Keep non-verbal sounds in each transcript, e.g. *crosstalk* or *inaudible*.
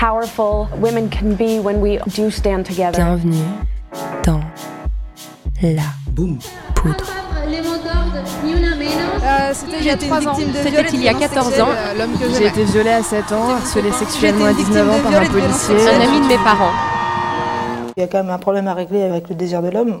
powerful women can be when we do stand together. Bienvenue dans la poudre. C'était il y a 3 ans. C'était il y a 14 ans. Que J'ai été violée à 7 ans, harcelée sexuellement à J'étais 19 ans par un policier. Un ami de mes parents. Il y a quand même un problème à régler avec le désir de l'homme.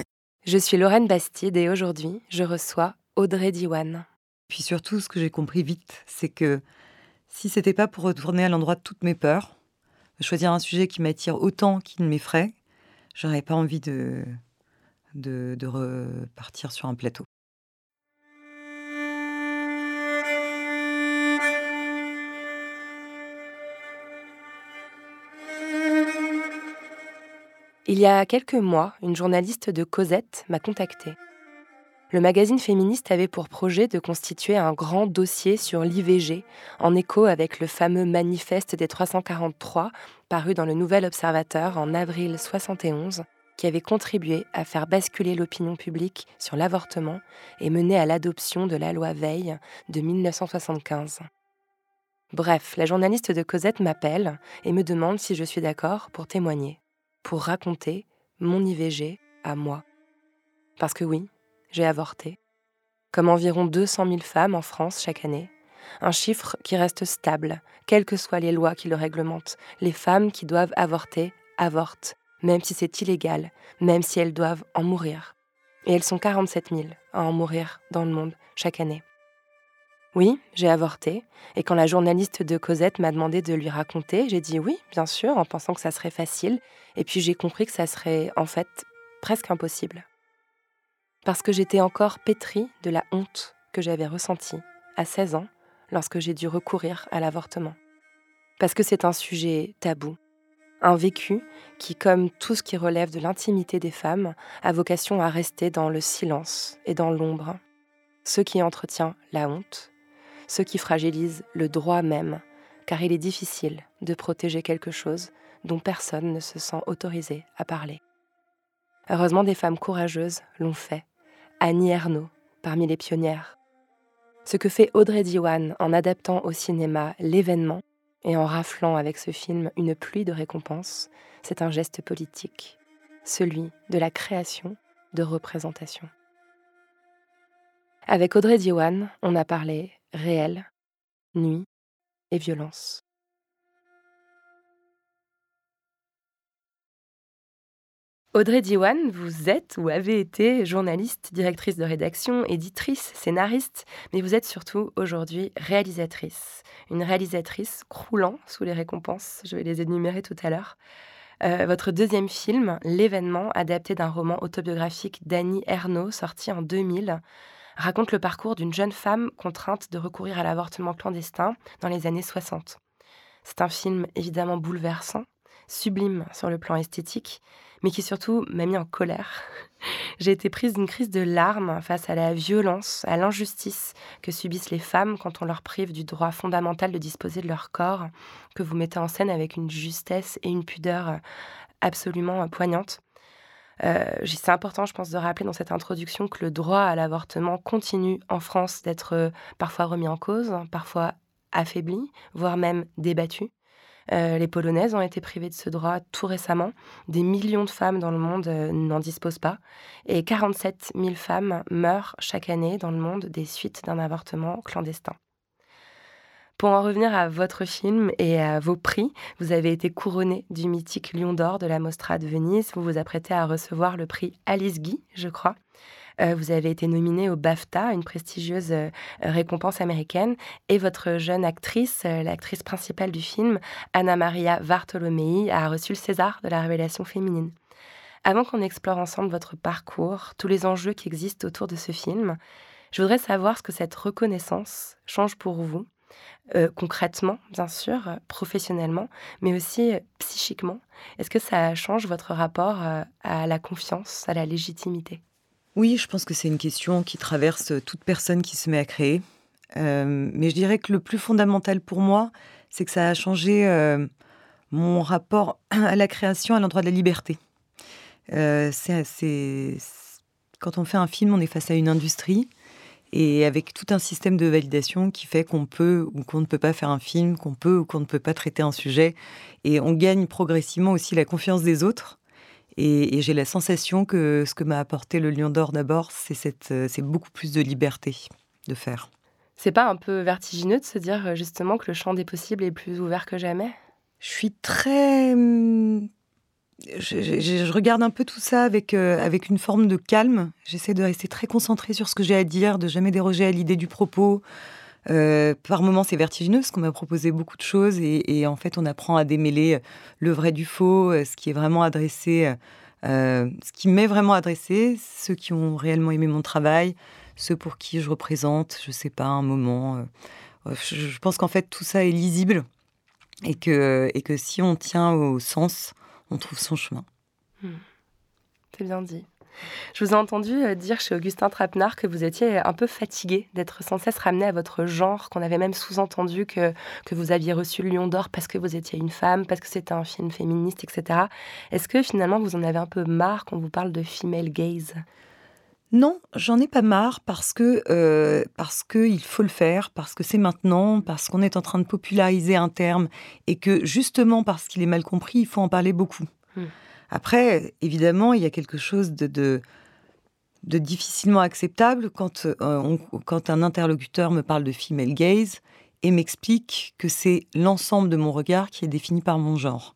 Je suis Lorraine Bastide et aujourd'hui, je reçois Audrey Diwan. Puis surtout, ce que j'ai compris vite, c'est que si c'était pas pour retourner à l'endroit de toutes mes peurs, choisir un sujet qui m'attire autant qu'il m'effraie, j'aurais pas envie de, de repartir sur un plateau. Il y a quelques mois, une journaliste de Cosette m'a contactée. Le magazine féministe avait pour projet de constituer un grand dossier sur l'IVG, en écho avec le fameux manifeste des 343, paru dans le Nouvel Observateur en avril 71, qui avait contribué à faire basculer l'opinion publique sur l'avortement et mené à l'adoption de la loi Veil de 1975. Bref, la journaliste de Cosette m'appelle et me demande si je suis d'accord pour témoigner pour raconter mon IVG à moi. Parce que oui, j'ai avorté, comme environ 200 000 femmes en France chaque année, un chiffre qui reste stable, quelles que soient les lois qui le réglementent. Les femmes qui doivent avorter avortent, même si c'est illégal, même si elles doivent en mourir. Et elles sont 47 000 à en mourir dans le monde chaque année. Oui, j'ai avorté, et quand la journaliste de Cosette m'a demandé de lui raconter, j'ai dit oui, bien sûr, en pensant que ça serait facile, et puis j'ai compris que ça serait en fait presque impossible. Parce que j'étais encore pétrie de la honte que j'avais ressentie à 16 ans lorsque j'ai dû recourir à l'avortement. Parce que c'est un sujet tabou, un vécu qui, comme tout ce qui relève de l'intimité des femmes, a vocation à rester dans le silence et dans l'ombre. Ce qui entretient la honte, ce qui fragilise le droit même, car il est difficile de protéger quelque chose dont personne ne se sent autorisé à parler. Heureusement, des femmes courageuses l'ont fait. Annie Ernaux, parmi les pionnières. Ce que fait Audrey Diwan en adaptant au cinéma l'événement et en raflant avec ce film une pluie de récompenses, c'est un geste politique, celui de la création de représentation. Avec Audrey Diwan, on a parlé réel, nuit et violence. Audrey Diwan, vous êtes ou avez été journaliste, directrice de rédaction, éditrice, scénariste, mais vous êtes surtout aujourd'hui réalisatrice. Une réalisatrice croulant sous les récompenses, je vais les énumérer tout à l'heure. Euh, votre deuxième film, L'événement, adapté d'un roman autobiographique d'Annie Ernaux, sorti en 2000, raconte le parcours d'une jeune femme contrainte de recourir à l'avortement clandestin dans les années 60. C'est un film évidemment bouleversant, sublime sur le plan esthétique, mais qui surtout m'a mis en colère. *laughs* J'ai été prise d'une crise de larmes face à la violence, à l'injustice que subissent les femmes quand on leur prive du droit fondamental de disposer de leur corps, que vous mettez en scène avec une justesse et une pudeur absolument poignantes. Euh, c'est important, je pense, de rappeler dans cette introduction que le droit à l'avortement continue en France d'être euh, parfois remis en cause, parfois affaibli, voire même débattu. Euh, les Polonaises ont été privées de ce droit tout récemment. Des millions de femmes dans le monde n'en disposent pas. Et 47 000 femmes meurent chaque année dans le monde des suites d'un avortement clandestin. Pour en revenir à votre film et à vos prix, vous avez été couronné du mythique Lion d'Or de la Mostra de Venise. Vous vous apprêtez à recevoir le prix Alice Guy, je crois. Euh, vous avez été nominé au BAFTA, une prestigieuse euh, récompense américaine, et votre jeune actrice, euh, l'actrice principale du film, Anna Maria Vartolomei, a reçu le César de la révélation féminine. Avant qu'on explore ensemble votre parcours, tous les enjeux qui existent autour de ce film, je voudrais savoir ce que cette reconnaissance change pour vous, concrètement, bien sûr, professionnellement, mais aussi psychiquement. Est-ce que ça change votre rapport à la confiance, à la légitimité? Oui, je pense que c'est une question qui traverse toute personne qui se met à créer. Euh, mais je dirais que le plus fondamental pour moi, c'est que ça a changé euh, mon rapport à la création, à l'endroit de la liberté. Euh, c'est, quand on fait un film, on est face à une industrie et avec tout un système de validation qui fait qu'on peut ou qu'on ne peut pas faire un film, qu'on peut ou qu'on ne peut pas traiter un sujet. Et on gagne progressivement aussi la confiance des autres. Et, j'ai la sensation que ce que m'a apporté le Lion d'Or d'abord, euh, c'est beaucoup plus de liberté de faire. C'est pas un peu vertigineux de se dire euh, justement que le champ des possibles est plus ouvert que jamais? Je suis très. Je, regarde un peu tout ça avec, euh, avec une forme de calme. J'essaie de rester très concentrée sur ce que j'ai à dire, de jamais déroger à l'idée du propos. par moments, c'est vertigineux parce qu'on m'a proposé beaucoup de choses et, en fait, on apprend à démêler le vrai du faux, ce qui est vraiment adressé euh, ce qui m'est vraiment adressé, ceux qui ont réellement aimé mon travail, ceux pour qui je représente, je sais pas, un moment. Euh, je, pense qu'en fait, tout ça est lisible et que, et que si on tient au sens, on trouve son chemin. Hmm. C'est bien dit. Je vous ai entendu euh, dire chez Augustin Trapenard que vous étiez un peu fatigué d'être sans cesse ramené à votre genre, qu'on avait même sous-entendu que, que vous aviez reçu le Lion d'Or parce que vous étiez une femme, parce que c'était un film féministe, etc. Est-ce que finalement vous en avez un peu marre quand vous parle de female gaze? Non, j'en ai pas marre parce que euh, parce que il faut le faire, parce que c'est maintenant, parce qu'on est en train de populariser un terme et que justement parce qu'il est mal compris, il faut en parler beaucoup. Hmm. Après, évidemment, il y a quelque chose de, de, difficilement acceptable quand, euh, quand un interlocuteur me parle de female gaze et m'explique que c'est l'ensemble de mon regard qui est défini par mon genre.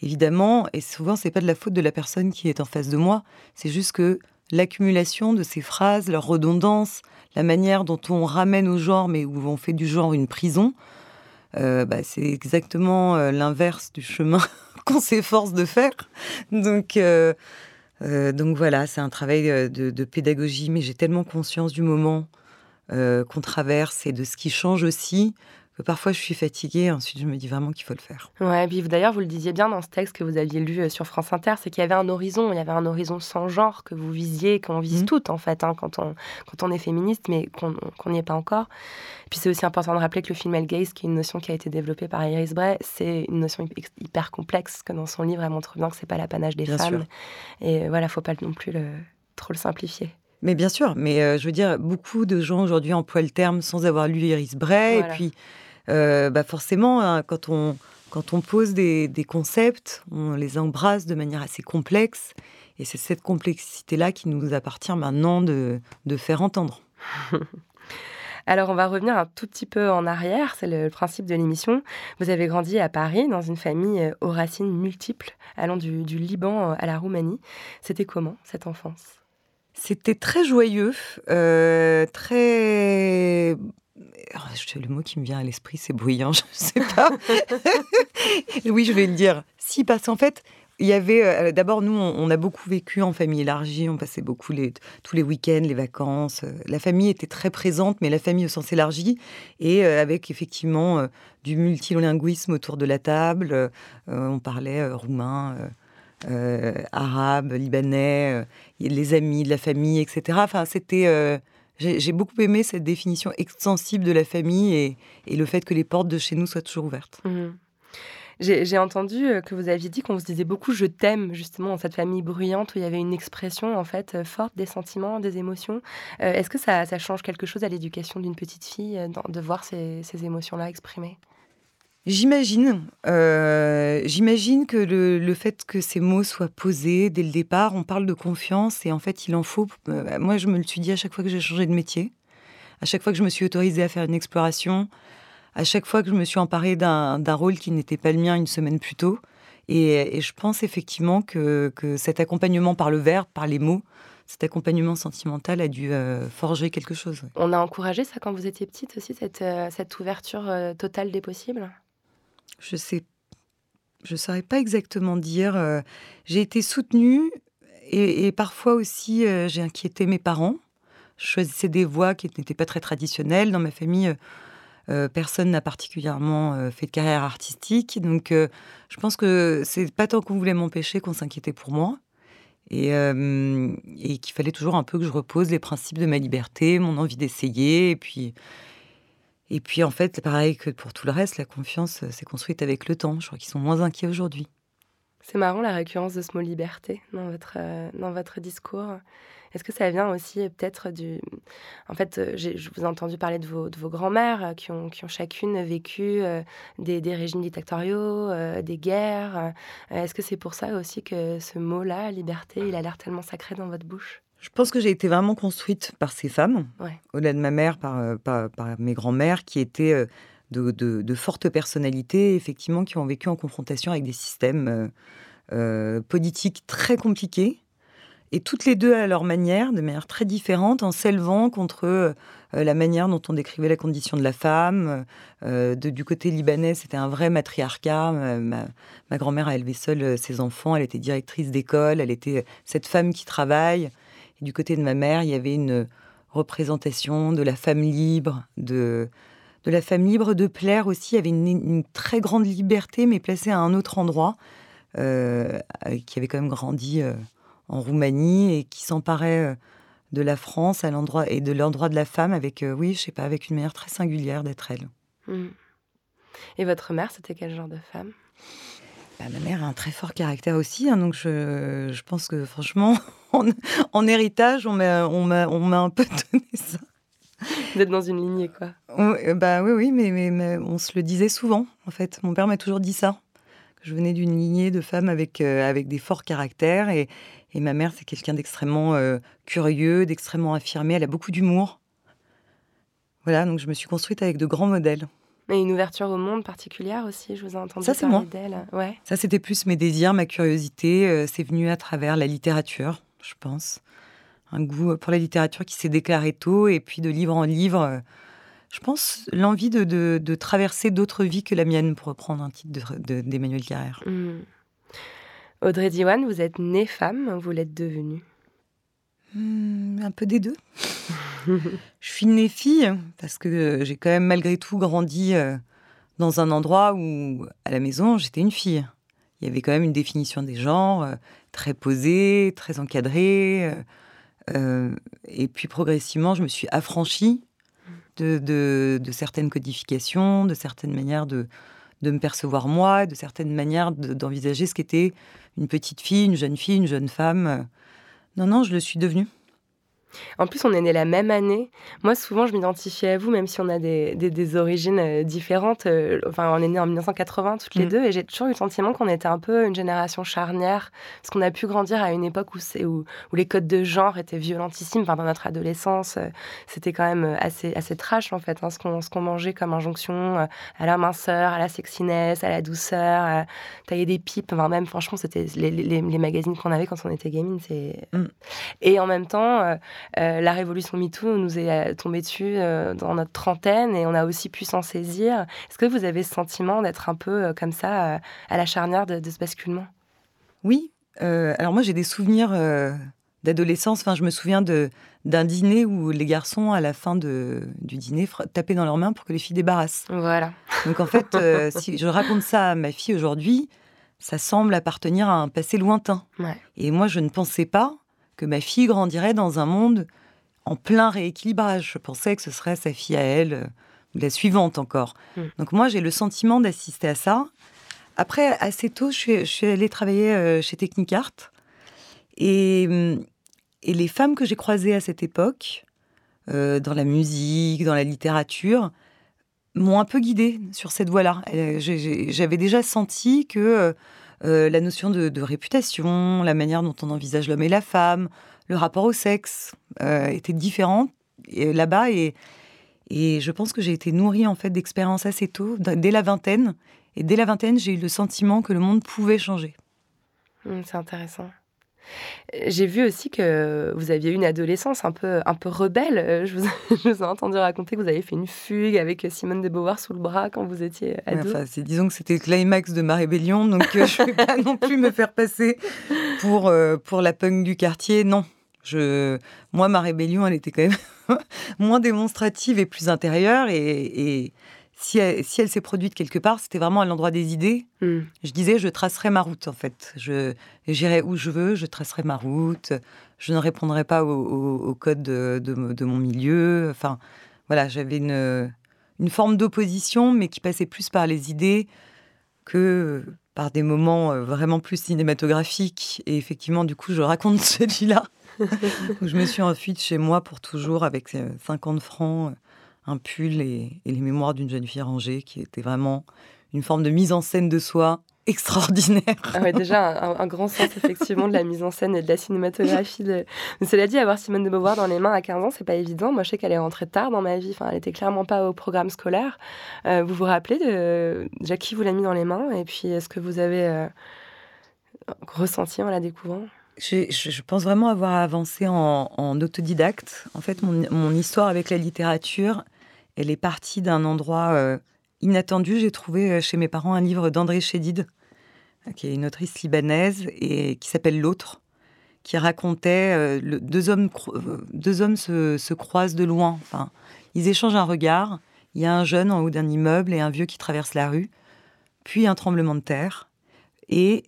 Évidemment, et souvent, c'est pas de la faute de la personne qui est en face de moi, c'est juste que l'accumulation de ces phrases, leur redondance, la manière dont on ramène au genre, mais où on fait du genre une prison, euh, bah, c'est exactement euh, l'inverse du chemin *laughs* qu'on s'efforce de faire. Donc, euh, donc voilà, c'est un travail de, pédagogie, mais j'ai tellement conscience du moment qu'on traverse et de ce qui change aussi parfois je suis fatiguée, ensuite je me dis vraiment qu'il faut le faire. Ouais, puis d'ailleurs vous le disiez bien dans ce texte que vous aviez lu euh, sur France Inter, c'est qu'il y avait un horizon, il y avait un horizon sans genre que vous visiez, qu'on vise mmh. toutes en fait, hein, quand, on, quand on est féministe, mais qu'on n'y est pas encore. puis c'est aussi important de rappeler que le film El Gaze, qui est une notion qui a été développée par Iris Bray, c'est une notion hyper complexe, que dans son livre elle montre bien que c'est pas l'apanage des femmes. Et voilà, faut pas non plus le, trop le simplifier. Mais bien sûr, mais euh, je veux dire, beaucoup de gens aujourd'hui emploient le terme sans avoir lu Iris Bray, et puis euh, bah forcément, hein, quand, on, quand on pose des, concepts, on les embrasse de manière assez complexe. Et c'est cette complexité-là qui nous appartient maintenant de, de faire entendre. *laughs* Alors, on va revenir un tout petit peu en arrière, c'est le principe de l'émission. Vous avez grandi à Paris, dans une famille euh, aux racines multiples, allant du, du Liban à la Roumanie. C'était comment, cette enfance? C'était très joyeux, euh, très le mot qui me vient à l'esprit, c'est bruyant, *laughs* je ne sais pas. *laughs* oui, je vais le dire. Si, parce qu'en fait, il y avait euh, d'abord nous on, a beaucoup vécu en famille élargie on passait beaucoup tous les week-ends les vacances euh, la famille était très présente mais la famille au sens élargi et euh, avec effectivement du multilinguisme autour de la table on parlait roumain arabe libanais les amis de la famille etc enfin c'était j'ai beaucoup aimé cette définition extensible de la famille et, le fait que les portes de chez nous soient toujours ouvertes. Mmh. J'ai entendu euh, que vous aviez dit qu'on se disait beaucoup je t'aime justement dans cette famille bruyante où il y avait une expression en fait euh, forte des sentiments, des émotions. Euh, est-ce que ça, change quelque chose à l'éducation d'une petite fille de voir ces émotions-là exprimées? J'imagine, euh, j'imagine que le, fait que ces mots soient posés dès le départ, on parle de confiance et en fait il en faut. Euh, moi je me le suis dit à chaque fois que j'ai changé de métier, à chaque fois que je me suis autorisée à faire une exploration, à chaque fois que je me suis emparée d'un rôle qui n'était pas le mien une semaine plus tôt. Et, je pense effectivement que, cet accompagnement par le verbe, par les mots, cet accompagnement sentimental a dû euh, forger quelque chose. On a encouragé ça quand vous étiez petite aussi, cette, cette ouverture totale des possibles? Je sais, je saurais pas exactement dire. j'ai été soutenue et, parfois aussi j'ai inquiété mes parents. Je choisissais des voies qui n'étaient pas très traditionnelles dans ma famille. Euh, personne n'a particulièrement euh, fait de carrière artistique. Donc, euh, je pense que c'est pas tant qu'on voulait m'empêcher qu'on s'inquiétait pour moi. Et, qu'il fallait toujours un peu que je repose les principes de ma liberté, mon envie d'essayer. Et puis, et puis, en fait, pareil que pour tout le reste, la confiance s'est construite avec le temps. Je crois qu'ils sont moins inquiets aujourd'hui. C'est marrant la récurrence de ce mot liberté dans votre, dans votre discours. Est-ce que ça vient aussi euh, peut-être du... En fait, euh, je vous ai entendu parler de vos, de vos grands-mères euh, qui ont, qui ont chacune vécu des, des, régimes dictatoriaux, des guerres. Est-ce que c'est pour ça aussi que ce mot-là, liberté, il a l'air tellement sacré dans votre bouche? Je pense que j'ai été vraiment construite par ces femmes, au-delà de ma mère, par, par, mes grands-mères, qui étaient de, de, fortes personnalités, effectivement, qui ont vécu en confrontation avec des systèmes politiques très compliqués, et toutes les deux à leur manière, de manière très différente, en s'élevant contre euh, la manière dont on décrivait la condition de la femme. Euh, du côté libanais, c'était un vrai matriarcat. Ma, grand-mère a élevé seule euh, ses enfants, elle était directrice d'école, elle était cette femme qui travaille. Du côté de ma mère, il y avait une représentation de la femme libre, de, la femme libre de plaire aussi. Il y avait une, très grande liberté, mais placée à un autre endroit, qui avait quand même grandi en Roumanie et qui s'emparait euh, de la France à l'endroit et de l'endroit de la femme avec, euh, oui, je sais pas, avec une manière très singulière d'être elle. Hmm. Et votre mère, c'était quel genre de femme? Bah, Ma mère a un très fort caractère aussi, hein, donc je, je, pense que franchement, *laughs* en, héritage, on m'a on un peu *laughs* donné ça. D'être dans une lignée, quoi. Euh, bah oui, oui, mais, mais, on se le disait souvent, en fait. Mon père m'a toujours dit ça. Que je venais d'une lignée de femmes avec, avec des forts caractères et, et ma mère, c'est quelqu'un d'extrêmement euh, curieux, d'extrêmement affirmé. Elle a beaucoup d'humour. Voilà, donc je me suis construite avec de grands modèles. Mais une ouverture au monde particulière aussi, je vous ai entendu Ça, c'est moi. Ouais. Ça, c'était plus mes désirs, ma curiosité. Euh, c'est venu à travers la littérature, je pense. Un goût pour la littérature qui s'est déclaré tôt, et puis de livre en livre. Euh, je pense l'envie de, de, traverser d'autres vies que la mienne, pour reprendre un titre d'Emmanuel Carrère. Mmh. Audrey Diwan, vous êtes née femme, vous l'êtes devenue? Hmm, Un peu des deux. *laughs* *laughs* je suis née fille parce que j'ai quand même malgré tout grandi euh, dans un endroit où, à la maison, j'étais une fille. Il y avait quand même une définition des genres euh, très posée, très encadrée. Euh, et puis progressivement, je me suis affranchie de, de certaines codifications, de certaines manières de, de me percevoir moi, de certaines manières d'envisager ce qu'était une petite fille, une jeune fille, une jeune femme. Non, non, je le suis devenue. En plus, on est né la même année. Moi, souvent, je m'identifie à vous, même si on a des, des, origines euh, différentes. Euh, enfin, on est né en 1980 toutes les mm. deux, et j'ai toujours eu le sentiment qu'on était un peu une génération charnière, parce qu'on a pu grandir à une époque où, où, où les codes de genre étaient violentissimes. Enfin, dans notre adolescence, euh, c'était quand même assez, assez trash, en fait, hein, ce qu'on mangeait comme injonction à la minceur, à la sexiness, à la douceur, à tailler des pipes. Enfin, même, franchement, c'était les, les, les, magazines qu'on avait quand on était gamine. Mm. Et en même temps, euh, la révolution MeToo nous est euh, tombée dessus euh, dans notre trentaine et on a aussi pu s'en saisir. Est-ce que vous avez ce sentiment d'être un peu comme ça à la charnière de, ce basculement? Oui. alors moi j'ai des souvenirs d'adolescence. Enfin, je me souviens d'un dîner où les garçons, à la fin de, du dîner, tapaient dans leurs mains pour que les filles débarrassent. Voilà. Donc en fait, si je raconte ça à ma fille aujourd'hui, ça semble appartenir à un passé lointain. Et moi, je ne pensais pas que ma fille grandirait dans un monde en plein rééquilibrage. Je pensais que ce serait sa fille à elle, euh, la suivante encore. Mm. Donc moi, j'ai le sentiment d'assister à ça. Après, assez tôt, je suis, allée travailler euh, chez Technicart. Et, mm, et les femmes que j'ai croisées à cette époque, euh, dans la musique, dans la littérature, m'ont un peu guidée sur cette voie-là. J'avais déjà senti que euh, la notion de, réputation, la manière dont on envisage l'homme et la femme, le rapport au sexe euh, était différent là-bas et, Et je pense que j'ai été nourrie en fait d'expériences assez tôt, dès la vingtaine. Et dès la vingtaine, j'ai eu le sentiment que le monde pouvait changer. Mmh, c'est intéressant. J'ai vu aussi que vous aviez une adolescence un peu, un peu rebelle. Euh, je vous, *laughs* je vous, ai entendu raconter que vous avez fait une fugue avec Simone de Beauvoir sous le bras quand vous étiez ado. enfin, disons que c'était le climax de ma rébellion, donc euh, je ne vais pas non plus me faire passer pour, euh, pour la punk du quartier. Non, je, moi, ma rébellion, elle était quand même *laughs* moins démonstrative et plus intérieure. Et, si elle, si elle s'est produite quelque part, c'était vraiment à l'endroit des idées. Hmm. Je disais, je tracerai ma route, en fait. Je, j'irai où je veux, je tracerai ma route. Je ne répondrai pas au, code de, de, mon milieu. Enfin, voilà, j'avais une, une forme d'opposition, mais qui passait plus par les idées que par des moments euh, vraiment plus cinématographiques. Et effectivement, du coup, je raconte *laughs* celui-là *laughs* je me suis enfuite chez moi pour toujours avec 50 euh, francs, euh, un pull et, les mémoires d'une jeune fille rangée qui était vraiment une forme de mise en scène de soi *laughs* extraordinaire. Ah déjà, un, grand sens effectivement de la mise en scène et de la cinématographie. De... Mais cela dit, avoir Simone de Beauvoir dans les mains à 15 ans, c'est pas évident. Moi, je sais qu'elle est rentrée tard dans ma vie. Enfin, elle était clairement pas au programme scolaire. Euh, vous vous rappelez de déjà qui vous l'a mis dans les mains et puis est-ce que vous avez ressenti en la découvrant? Je, pense vraiment avoir avancé en, autodidacte. En fait, mon, histoire avec la littérature, elle est partie d'un endroit euh, inattendu. J'ai trouvé euh, chez mes parents un livre d'André Chédid, qui est une autrice libanaise et qui s'appelle L'autre, qui racontait euh, deux hommes, deux hommes se, croisent de loin. Ils échangent un regard. Il y a un jeune en haut d'un immeuble et un vieux qui traverse la rue. Puis un tremblement de terre. Et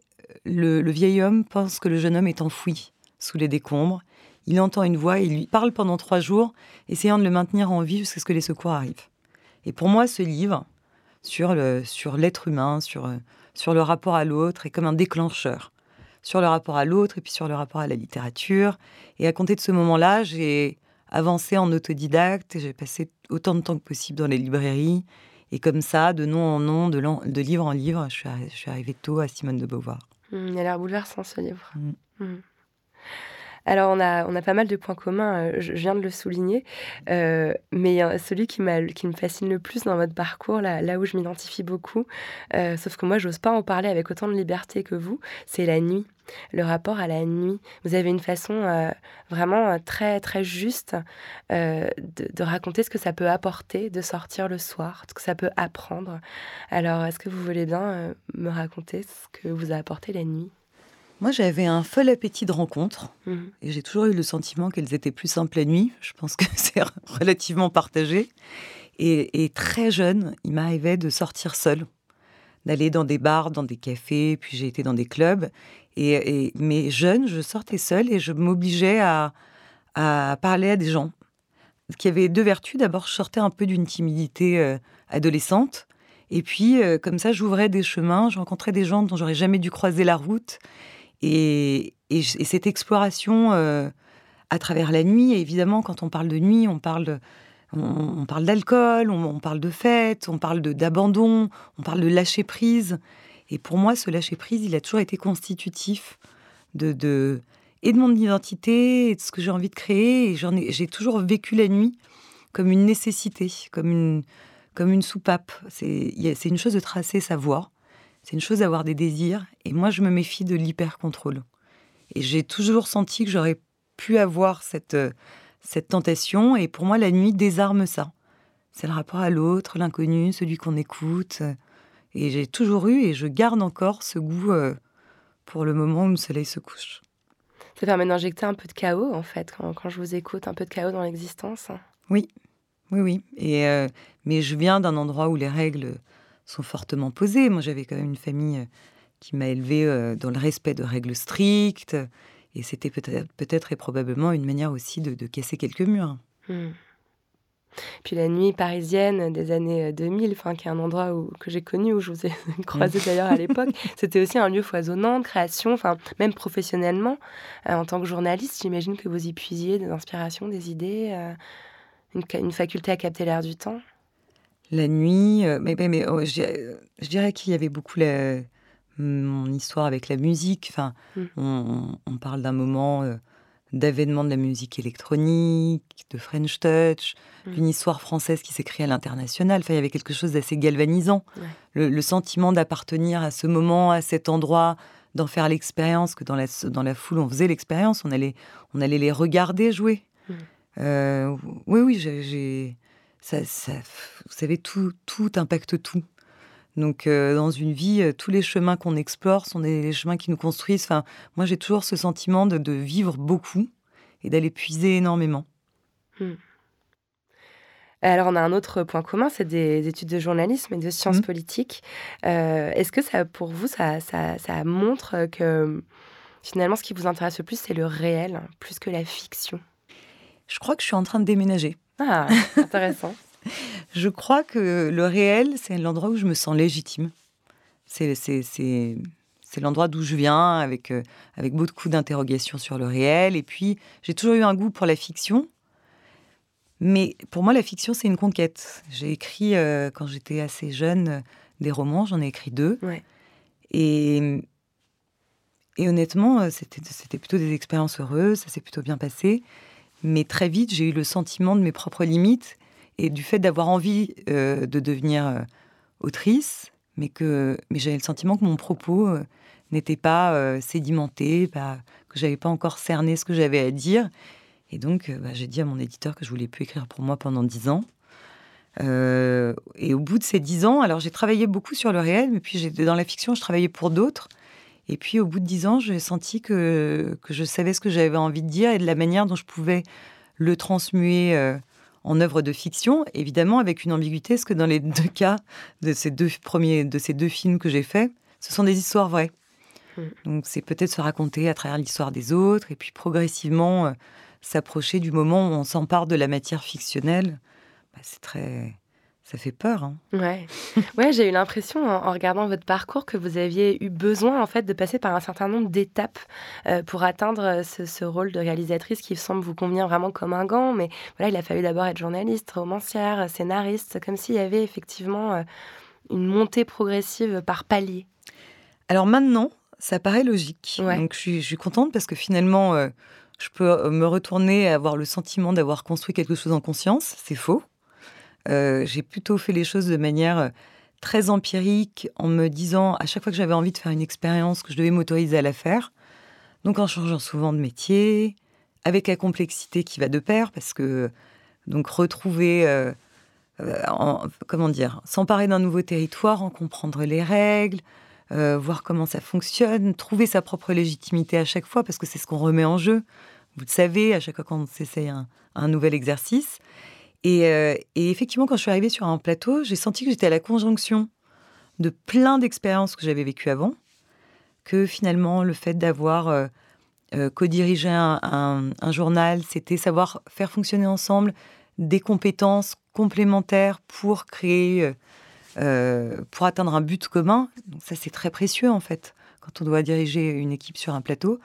le, vieil homme pense que le jeune homme est enfoui sous les décombres. Il entend une voix et il lui parle pendant trois jours, essayant de le maintenir en vie jusqu'à ce que les secours arrivent. Et pour moi, ce livre, sur l'être humain, sur, sur le rapport à l'autre, est comme un déclencheur. Sur le rapport à l'autre et puis sur le rapport à la littérature. Et à compter de ce moment-là, j'ai avancé en autodidacte j'ai passé autant de temps que possible dans les librairies. Et comme ça, de nom en nom, de, de livre en livre, je suis, je suis arrivée tôt à Simone de Beauvoir. Mmh, il a l'air bouleversant ce livre. Mmh. Mmh. Alors, on a, on a pas mal de points communs, euh, je viens de le souligner, euh, mais celui qui, qui me fascine le plus dans votre parcours, là, là où je m'identifie beaucoup, euh, sauf que moi, j'ose pas en parler avec autant de liberté que vous, c'est la nuit, le rapport à la nuit. Vous avez une façon vraiment très, très juste de, de, raconter ce que ça peut apporter de sortir le soir, ce que ça peut apprendre. Alors, est-ce que vous voulez bien me raconter ce que vous a apporté la nuit? Moi, j'avais un fol appétit de rencontres mhm. et j'ai toujours eu le sentiment qu'elles étaient plus simples la nuit. Je pense que *laughs* c'est relativement partagé. Et, très jeune, il m'arrivait de sortir seule, d'aller dans des bars, dans des cafés, puis j'ai été dans des clubs. Et, mais jeune, je sortais seule et je m'obligeais à, parler à des gens qui avaient deux vertus. D'abord, je sortais un peu d'une timidité euh, adolescente. Et puis, euh, comme ça, j'ouvrais des chemins, je rencontrais des gens dont j'aurais jamais dû croiser la route. Et, cette exploration euh, à travers la nuit, évidemment, quand on parle de nuit, on parle on, parle d'alcool, on, parle de fête, on parle d'abandon, on parle de lâcher prise. Et pour moi, ce lâcher prise, il a toujours été constitutif de, de et de mon identité et de ce que j'ai envie de créer. Et j'ai toujours vécu la nuit comme une nécessité, comme une, comme une soupape. C'est une chose de tracer sa voie. C'est une chose d'avoir des désirs, et moi je me méfie de l'hyper-contrôle. Et j'ai toujours senti que j'aurais pu avoir cette, euh, cette tentation, et pour moi la nuit désarme ça. C'est le rapport à l'autre, l'inconnu, celui qu'on écoute. Et j'ai toujours eu, et je garde encore ce goût euh, pour le moment où le soleil se couche. Ça permet d'injecter un peu de chaos, en fait, quand, quand, je vous écoute, un peu de chaos dans l'existence. Oui, oui, oui. Et, euh, mais je viens d'un endroit où les règles sont fortement posées. Moi, j'avais quand même une famille euh, qui m'a élevée euh, dans le respect de règles strictes. Et c'était peut-être peut et probablement une manière aussi de, casser quelques murs. Hmm. Puis la nuit parisienne des années 2000, euh, enfin, qui est un endroit où, que j'ai connu, où je vous ai *laughs* croisé hmm. d'ailleurs à *laughs* l'époque, c'était aussi un lieu foisonnant de création, enfin, même professionnellement. en tant que journaliste, j'imagine que vous y puisiez des inspirations, des idées, une, une, faculté à capter l'air du temps la nuit. Euh, mais, mais, oh, je, dirais qu'il y avait beaucoup mon histoire avec la musique. Enfin, mmh. on, parle d'un moment euh, d'avènement de la musique électronique, de French Touch, Mm. d'une histoire française qui s'écrit à l'international. Enfin, il y avait quelque chose d'assez galvanisant. Ouais. Le, le sentiment d'appartenir à ce moment, à cet endroit, d'en faire l'expérience, que dans la, dans la foule, on faisait l'expérience, on allait, on allait les regarder jouer. Mm. Euh, oui, oui, j'ai. Ça, ça- vous savez, tout, tout impacte tout. Donc, euh, dans une vie, euh, tous les chemins qu'on explore sont des les chemins qui nous construisent. Enfin, moi, j'ai toujours ce sentiment de, de vivre beaucoup et d'aller puiser énormément. Alors, on a un autre point commun, c'est des études de journalisme et de sciences Mhm. politiques. Euh, Est-ce que ça, pour vous, ça, ça, ça montre que finalement, ce qui vous intéresse le plus, c'est le réel, plus que la fiction? Je crois que je suis en train de déménager. Ah, intéressant. *laughs* Je crois que le réel, c'est l'endroit où je me sens légitime. C'est c'est- c'est- c'est l'endroit d'où je viens, avec, euh, avec beaucoup d'interrogations sur le réel. Et puis, j'ai toujours eu un goût pour la fiction. Mais pour moi, la fiction, c'est une conquête. J'ai écrit, euh, quand j'étais assez jeune, euh, des romans. J'en ai écrit deux. Ouais. Et, et honnêtement, c'était c'était plutôt des expériences heureuses. Ça s'est plutôt bien passé. Mais très vite, j'ai eu le sentiment de mes propres limites et du fait d'avoir envie euh, de devenir euh, autrice, mais que mais j'avais le sentiment que mon propos euh, n'était pas sédimenté, pas, que j'avais pas encore cerné ce que j'avais à dire. Et donc, bah, j'ai dit à mon éditeur que je voulais plus écrire pour moi pendant dix ans. Et au bout de ces dix ans, alors j'ai travaillé beaucoup sur le réel, mais puis dans la fiction, je travaillais pour d'autres. Et puis au bout de dix ans, j'ai senti que, que je savais ce que j'avais envie de dire et de la manière dont je pouvais le transmuer euh, en œuvre de fiction, évidemment avec une ambiguïté, parce que dans les deux cas de ces deux premiers, de ces deux films que j'ai faits, ce sont des histoires vraies. Mm. Donc c'est peut-être se raconter à travers l'histoire des autres, et puis progressivement euh, s'approcher du moment où on s'empare de la matière fictionnelle. Bah, c'est très, ça fait peur. hein. Ouais, ouais j'ai eu l'impression en, en regardant votre parcours que vous aviez eu besoin en fait de passer par un certain nombre d'étapes euh, pour atteindre euh, ce, ce rôle de réalisatrice qui semble vous convenir vraiment comme un gant. Mais voilà, il a fallu d'abord être journaliste, romancière, scénariste, comme s'il y avait effectivement euh, une montée progressive par palier. Alors maintenant, ça paraît logique. Ouais. Donc je suis, je suis contente parce que finalement, euh, je peux euh, me retourner et avoir le sentiment d'avoir construit quelque chose en conscience. C'est faux. Euh, j'ai plutôt fait les choses de manière euh, très empirique, en me disant à chaque fois que j'avais envie de faire une expérience, que je devais m'autoriser à la faire. Donc en changeant souvent de métier, avec la complexité qui va de pair, parce que donc retrouver, euh, en- comment dire, s'emparer d'un nouveau territoire, en comprendre les règles, voir comment ça fonctionne, trouver sa propre légitimité à chaque fois, parce que c'est ce qu'on remet en jeu. Vous le savez, à chaque fois qu'on s'essaye un, un nouvel exercice. Et, euh, et effectivement, quand je suis arrivée sur un plateau, j'ai senti que j'étais à la conjonction de plein d'expériences que j'avais vécues avant, que finalement, le fait d'avoir euh, euh, co-dirigé un, journal, c'était savoir faire fonctionner ensemble des compétences complémentaires pour créer, euh, pour atteindre un but commun. Donc ça, c'est très précieux en fait, quand on doit diriger une équipe sur un plateau.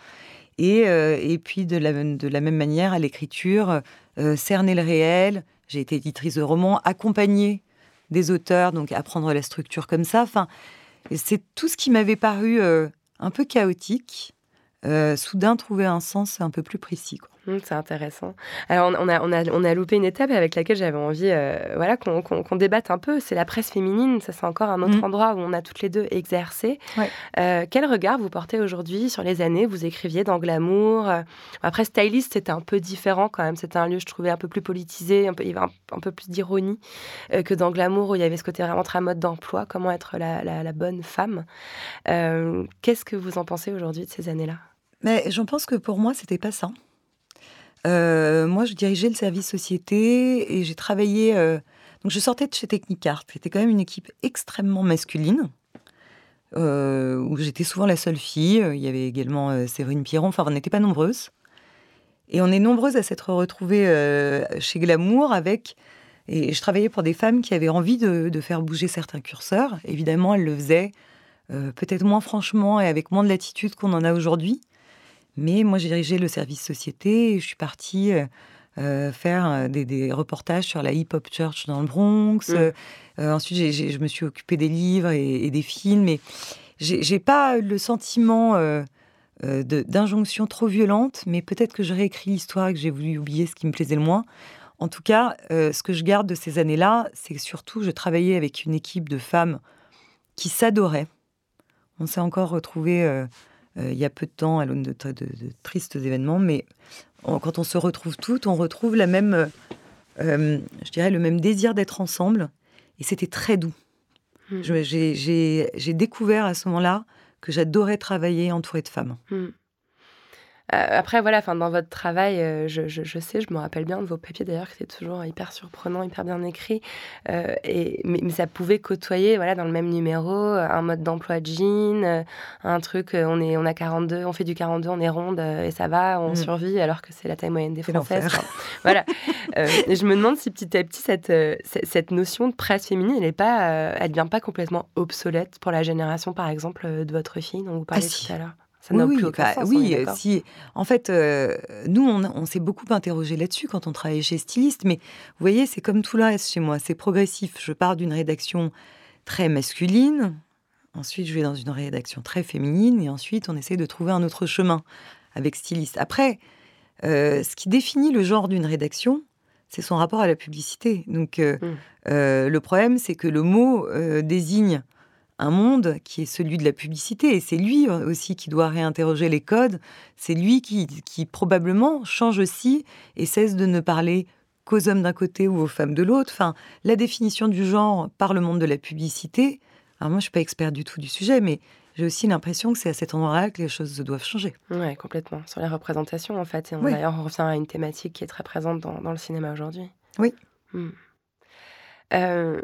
Et, puis de la, même manière, à l'écriture, cerner le réel. J'ai été éditrice de romans, accompagner des auteurs, donc apprendre la structure comme ça. Enfin, c'est tout ce qui m'avait paru euh, un peu chaotique. euh, soudain trouver un sens un peu plus précis. Hum, c'est intéressant. Alors, on a, on, a, on a loupé une étape avec laquelle j'avais envie euh, voilà, qu'on débatte un peu. C'est la presse féminine. Ça, c'est encore un autre Mhm. endroit où on a toutes les deux exercé. Ouais. Euh, quel regard vous portez aujourd'hui sur les années? Vous écriviez dans Glamour. euh, Après, Stylist, c'était un peu différent quand même. C'était un lieu, je trouvais, un peu plus politisé. Un peu, il y avait un, un peu plus d'ironie euh, que dans Glamour, où il y avait ce côté vraiment très mode d'emploi. Comment être la, la- la bonne femme Qu'est-ce que vous en pensez aujourd'hui de ces années-là? Mais j'en pense que pour moi, c'était pas ça. Euh, moi, je dirigeais le service société et j'ai travaillé. euh, donc, je sortais de chez Technicart. C'était quand même une équipe extrêmement masculine, euh, où j'étais souvent la seule fille. Il y avait également Séverine Pierron. Enfin, on n'était pas nombreuses. Et on est nombreuses à s'être retrouvées chez Glamour avec. Et je travaillais pour des femmes qui avaient envie de, de faire bouger certains curseurs. Évidemment, elles le faisaient peut-être moins franchement et avec moins de latitude qu'on en a aujourd'hui. Mais moi, j'ai dirigé le service société et je suis partie euh, euh, faire euh, des, des reportages sur la hip-hop church dans le Bronx. Mm. Euh, euh, ensuite, je me suis occupée des livres et, et des films. Et j'ai pas le sentiment euh, d'injonctions trop violentes, mais peut-être que j'ai réécrit l'histoire et que j'ai voulu oublier ce qui me plaisait le moins. En tout cas, ce que je garde de ces années-là, c'est que surtout, je travaillais avec une équipe de femmes qui s'adoraient. On s'est encore retrouvés euh, il y a peu de temps à l'aune de, de- de tristes événements, mais on- quand on se retrouve toutes, on retrouve la même, euh, euh, je dirais, le même désir d'être ensemble, et c'était très doux. Mm. Je- J'ai découvert à ce moment-là que j'adorais travailler entourée de femmes. Euh, après, voilà, enfin, dans votre travail, euh, je, je- je sais, je me rappelle bien de vos papiers d'ailleurs, qui étaient toujours hyper surprenants, hyper bien écrits. Euh, et, mais, mais ça pouvait côtoyer, voilà, dans le même numéro, un mode d'emploi jean, euh, un truc, on, est, on a 42, on fait du 42, on est ronde et ça va, on Mm. survit alors que c'est la taille moyenne des C'est Françaises. Enfin, *laughs* voilà. Euh, et je me demande si petit à petit, cette, cette notion de presse féminine, elle est pas, elle devient pas complètement obsolète pour la génération, par exemple, de votre fille dont vous parliez si. tout à l'heure? Ça Oui, n'a oui, plus aucun bah, sens, oui, euh, si. En fait, euh, nous, on, on s'est beaucoup interrogé là-dessus quand on travaillait chez Styliste, mais vous voyez, c'est comme tout le reste chez moi, c'est progressif. Je pars d'une rédaction très masculine, ensuite je vais dans une rédaction très féminine, et ensuite on essaie de trouver un autre chemin avec Styliste. Après, euh, ce qui définit le genre d'une rédaction, c'est son rapport à la publicité. Donc, euh, Mm. euh, le problème, c'est que le mot désigne un monde qui est celui de la publicité. Et c'est lui euh, aussi qui doit réinterroger les codes. C'est lui qui, qui probablement change aussi et cesse de ne parler qu'aux hommes d'un côté ou aux femmes de l'autre. Enfin, la définition du genre par le monde de la publicité. Alors moi, je suis pas expert du tout du sujet, mais j'ai aussi l'impression que c'est à cet endroit-là que les choses doivent changer. Ouais, complètement. Sur les représentations, en fait. Et on- Oui. d'ailleurs, on revient à une thématique qui est très présente dans, dans le cinéma aujourd'hui. Oui. Hmm. Euh,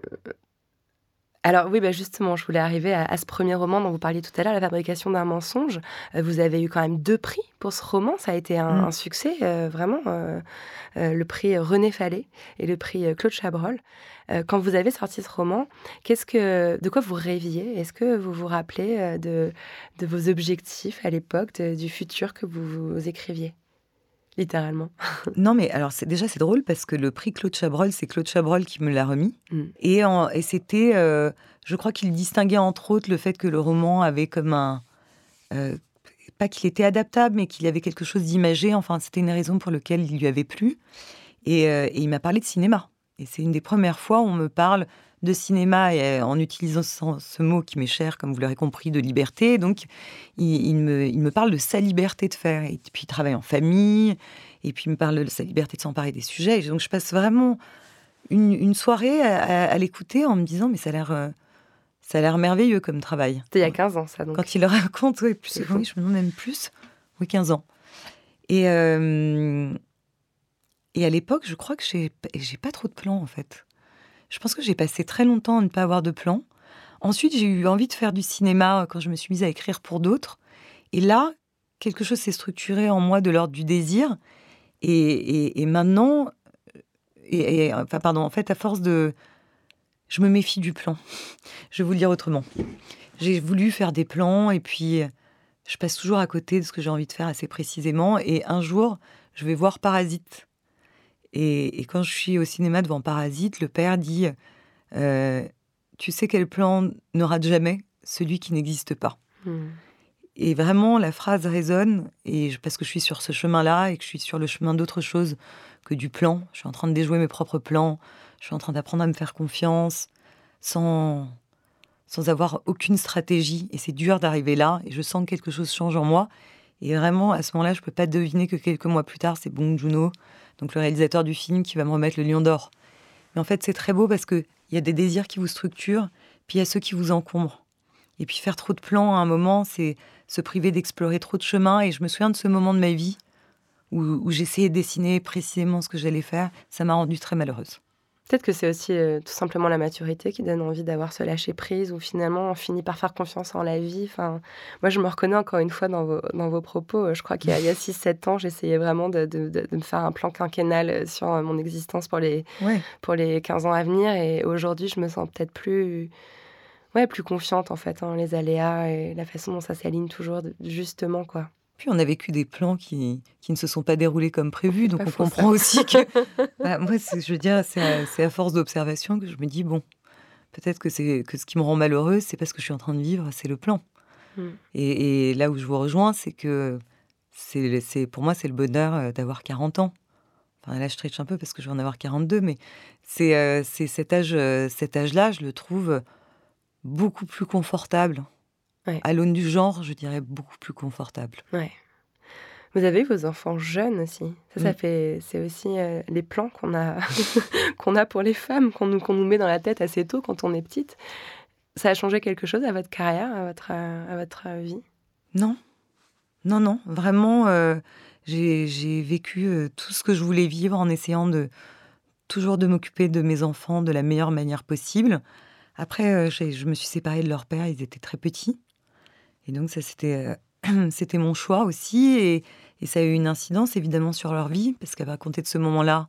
Alors oui, bah justement, je voulais arriver à, à ce premier roman dont vous parliez tout à l'heure, La fabrication d'un mensonge. Euh, vous avez eu quand même deux prix pour ce roman. Ça a été un, Mm. un succès, euh, vraiment. euh, euh, le prix René Fallet et le prix Claude Chabrol. Quand vous avez sorti ce roman, qu'est-ce que, de quoi vous rêviez? Est-ce que vous vous rappelez de, de vos objectifs à l'époque, du futur que vous, vous écriviez? Littéralement. *laughs* Non, mais alors c'est déjà c'est drôle parce que le prix Claude Chabrol, c'est Claude Chabrol qui me l'a remis. Mm. Et, en- et c'était, euh, je crois qu'il distinguait entre autres le fait que le roman avait comme un, euh, pas qu'il était adaptable, mais qu'il avait quelque chose d'imagé. Enfin, c'était une raison pour laquelle il lui avait plu. Et, euh, et il m'a parlé de cinéma. Et c'est une des premières fois où on me parle de cinéma et, euh, en utilisant ce, mot qui m'est cher, comme vous l'aurez compris, de liberté. Donc, il, il me, il me parle de sa liberté de faire. Et puis, il travaille en famille. Et puis, il me parle de sa liberté de s'emparer des sujets. Et donc, je passe vraiment une, une soirée à, à- à l'écouter en me disant, mais ça a l'air, euh, ça a l'air merveilleux comme travail. C'était il y a 15 ans, ça. Donc. Quand il le raconte, oui, plus, oui, je me demande même plus. Oui, 15 ans. Et, euh, et à l'époque, je crois que j'ai j'ai pas trop de plans, en fait. Je pense que j'ai passé très longtemps à ne pas avoir de plans. Ensuite, j'ai eu envie de faire du cinéma euh, quand je me suis mise à écrire pour d'autres. Et là, quelque chose s'est structuré en moi de l'ordre du désir. Et, et- maintenant, et, et- enfin, pardon, en fait, à force de. Je me méfie du plan. *laughs* Je vais vous le dire autrement. J'ai voulu faire des plans et puis je passe toujours à côté de ce que j'ai envie de faire assez précisément. Et un jour, je vais voir Parasite. Et, et quand je suis au cinéma devant Parasite, le père dit euh, Tu sais quel plan ne rate jamais Celui qui n'existe pas. Hmm. Et vraiment, la phrase résonne, et je- parce que je suis sur ce chemin-là et que je suis sur le chemin d'autre chose que du plan. Je suis en train de déjouer mes propres plans. Je suis en train d'apprendre à me faire confiance sans, sans avoir aucune stratégie. Et c'est dur d'arriver là, et je sens que quelque chose change en moi. Et vraiment, à ce moment-là, je peux pas deviner que quelques mois plus tard, c'est Bong Joon-ho, donc le réalisateur du film, qui va me remettre le Lion d'Or. Mais en fait, c'est très beau parce qu'il y a des désirs qui vous structurent, puis il y a ceux qui vous encombrent. Et puis faire trop de plans à un moment, c'est se priver d'explorer trop de chemins. Et je me souviens de ce moment de ma vie où, où j'essayais de dessiner précisément ce que j'allais faire. Ça m'a rendue très malheureuse. Peut-être que c'est aussi euh, tout simplement la maturité qui donne envie d'avoir ce lâcher prise ou finalement on finit par faire confiance en la vie. Enfin, moi, je me reconnais encore une fois dans vos, dans vos propos. Euh, Je crois qu'il y a, a 6-7 ans, j'essayais vraiment de, de- de- de me faire un plan quinquennal euh, sur mon existence pour les, Ouais. pour les 15 ans à venir. Et aujourd'hui, je me sens peut-être plus, ouais, plus confiante en fait en les aléas et la façon dont ça s'aligne toujours justement. quoi. Puis on a vécu des plans qui, qui ne se sont pas déroulés comme prévu. Donc on faux, comprend ça. aussi que. *laughs* Bah, moi, je veux dire, c'est à, à force d'observation que je me dis bon, peut-être que, c'est, que ce qui me rend malheureuse, c'est parce que je suis en train de vivre, c'est le plan. Mm. Et, et là où je vous rejoins, c'est que c'est, pour moi, c'est le bonheur euh, d'avoir 40 ans. Enfin, là, je triche un peu parce que je vais en avoir 42, mais c'est, euh, c'est cet, âge, euh, cet âge-là, je le trouve beaucoup plus confortable. Ouais. À l'aune du genre, je dirais beaucoup plus confortable. Ouais. Vous avez vos enfants jeunes aussi. Ça, ça Mm. fait, c'est aussi euh, les plans qu'on a, *laughs* qu'on a pour les femmes, qu'on nous, qu'on nous met dans la tête assez tôt quand on est petite. Ça a changé quelque chose à votre carrière, à votre, à votre vie? Non, non, non, vraiment, euh, j'ai j'ai vécu euh, tout ce que je voulais vivre en essayant de toujours de m'occuper de mes enfants de la meilleure manière possible. Après, j'ai- je me suis séparée de leur père, ils étaient très petits. Et donc, ça, c'était euh, *clears throat* c'était mon choix aussi. Et, ça a eu une incidence, évidemment, sur leur vie, parce qu'à compter de ce moment-là,